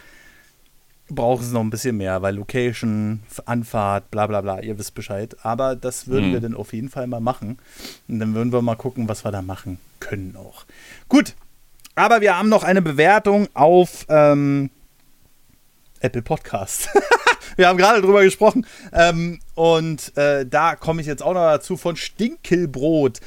braucht es noch ein bisschen mehr, weil Location, Anfahrt, bla bla bla, ihr wisst Bescheid. Aber das würden mhm. wir dann auf jeden Fall mal machen. Und dann würden wir mal gucken, was wir da machen können auch. Gut, aber wir haben noch eine Bewertung auf ähm, Apple Podcast. Wir haben gerade drüber gesprochen. Ähm, und äh, da komme ich jetzt auch noch dazu von Stinkelbrot.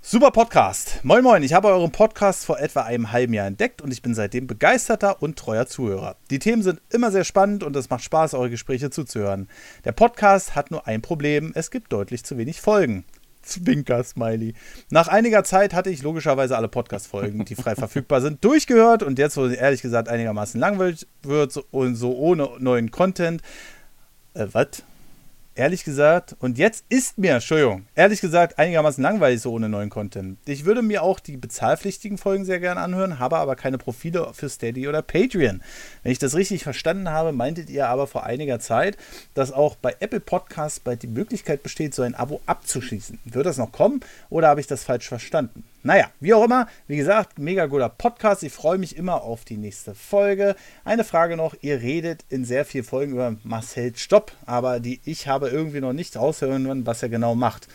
Super Podcast. Moin Moin, ich habe euren Podcast vor etwa einem halben Jahr entdeckt und ich bin seitdem begeisterter und treuer Zuhörer. Die Themen sind immer sehr spannend und es macht Spaß, eure Gespräche zuzuhören. Der Podcast hat nur ein Problem, es gibt deutlich zu wenig Folgen. Zwinker-Smiley. Nach einiger Zeit hatte ich logischerweise alle Podcast-Folgen, die frei verfügbar sind, durchgehört und jetzt, wo ehrlich gesagt einigermaßen langweilig wird und so ohne neuen Content. Äh, was? Ehrlich gesagt, und jetzt ist mir, Entschuldigung, ehrlich gesagt einigermaßen langweilig so ohne neuen Content. Ich würde mir auch die bezahlpflichtigen Folgen sehr gerne anhören, habe aber keine Profile für Steady oder Patreon. Wenn ich das richtig verstanden habe, meintet ihr aber vor einiger Zeit, dass auch bei Apple Podcasts bald die Möglichkeit besteht, so ein Abo abzuschließen. Wird das noch kommen oder habe ich das falsch verstanden? Naja, wie auch immer, wie gesagt, mega guter Podcast. Ich freue mich immer auf die nächste Folge. Eine Frage noch: Ihr redet in sehr vielen Folgen über Marcel Stopp, aber die ich habe irgendwie noch nicht raushören können, was er genau macht.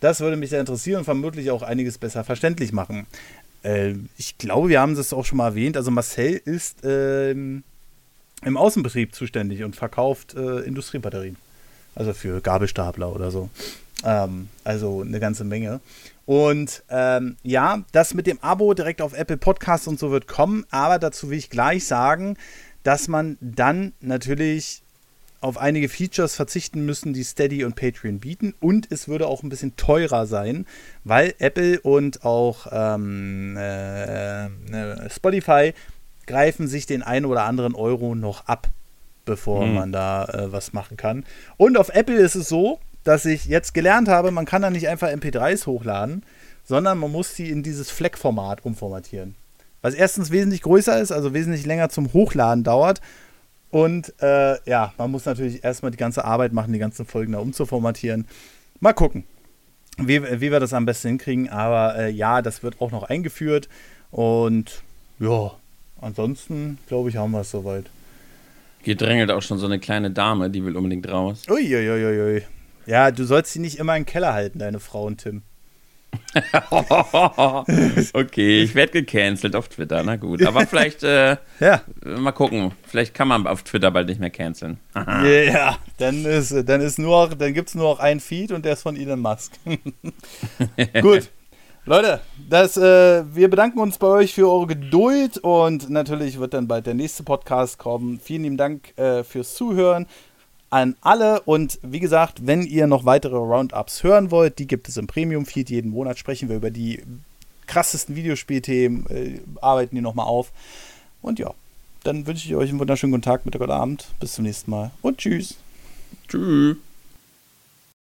Das würde mich sehr interessieren und vermutlich auch einiges besser verständlich machen. Äh, ich glaube, wir haben das auch schon mal erwähnt. Also, Marcel ist ähm, im Außenbetrieb zuständig und verkauft äh, Industriebatterien. Also für Gabelstapler oder so. Ähm, also eine ganze Menge. Und ähm, ja, das mit dem Abo direkt auf Apple Podcasts und so wird kommen, aber dazu will ich gleich sagen, dass man dann natürlich auf einige Features verzichten müssen, die Steady und Patreon bieten. Und es würde auch ein bisschen teurer sein, weil Apple und auch ähm, äh, äh Spotify greifen sich den einen oder anderen Euro noch ab bevor mhm. man da äh, was machen kann. Und auf Apple ist es so, dass ich jetzt gelernt habe, man kann da nicht einfach MP3s hochladen, sondern man muss sie in dieses Fleck-Format umformatieren. Was erstens wesentlich größer ist, also wesentlich länger zum Hochladen dauert. Und äh, ja, man muss natürlich erstmal die ganze Arbeit machen, die ganzen Folgen da umzuformatieren. Mal gucken, wie, wie wir das am besten hinkriegen. Aber äh, ja, das wird auch noch eingeführt. Und ja, ansonsten glaube ich, haben wir es soweit.
Gedrängelt auch schon so eine kleine Dame, die will unbedingt raus.
Uiuiuiui. Ui, ui. Ja, du sollst sie nicht immer im Keller halten, deine Frau und Tim.
okay, ich werde gecancelt auf Twitter, na gut. Aber vielleicht, äh, ja. mal gucken, vielleicht kann man auf Twitter bald nicht mehr canceln.
ja, dann ist, dann ist nur, dann gibt es nur noch einen Feed und der ist von Elon Musk. gut. Leute, das, äh, wir bedanken uns bei euch für eure Geduld und natürlich wird dann bald der nächste Podcast kommen. Vielen lieben Dank äh, fürs Zuhören an alle. Und wie gesagt, wenn ihr noch weitere Roundups hören wollt, die gibt es im Premium-Feed. Jeden Monat sprechen wir über die krassesten Videospielthemen, äh, arbeiten die nochmal auf. Und ja, dann wünsche ich euch einen wunderschönen guten Tag, Mittag oder Abend. Bis zum nächsten Mal und tschüss.
Tschüss.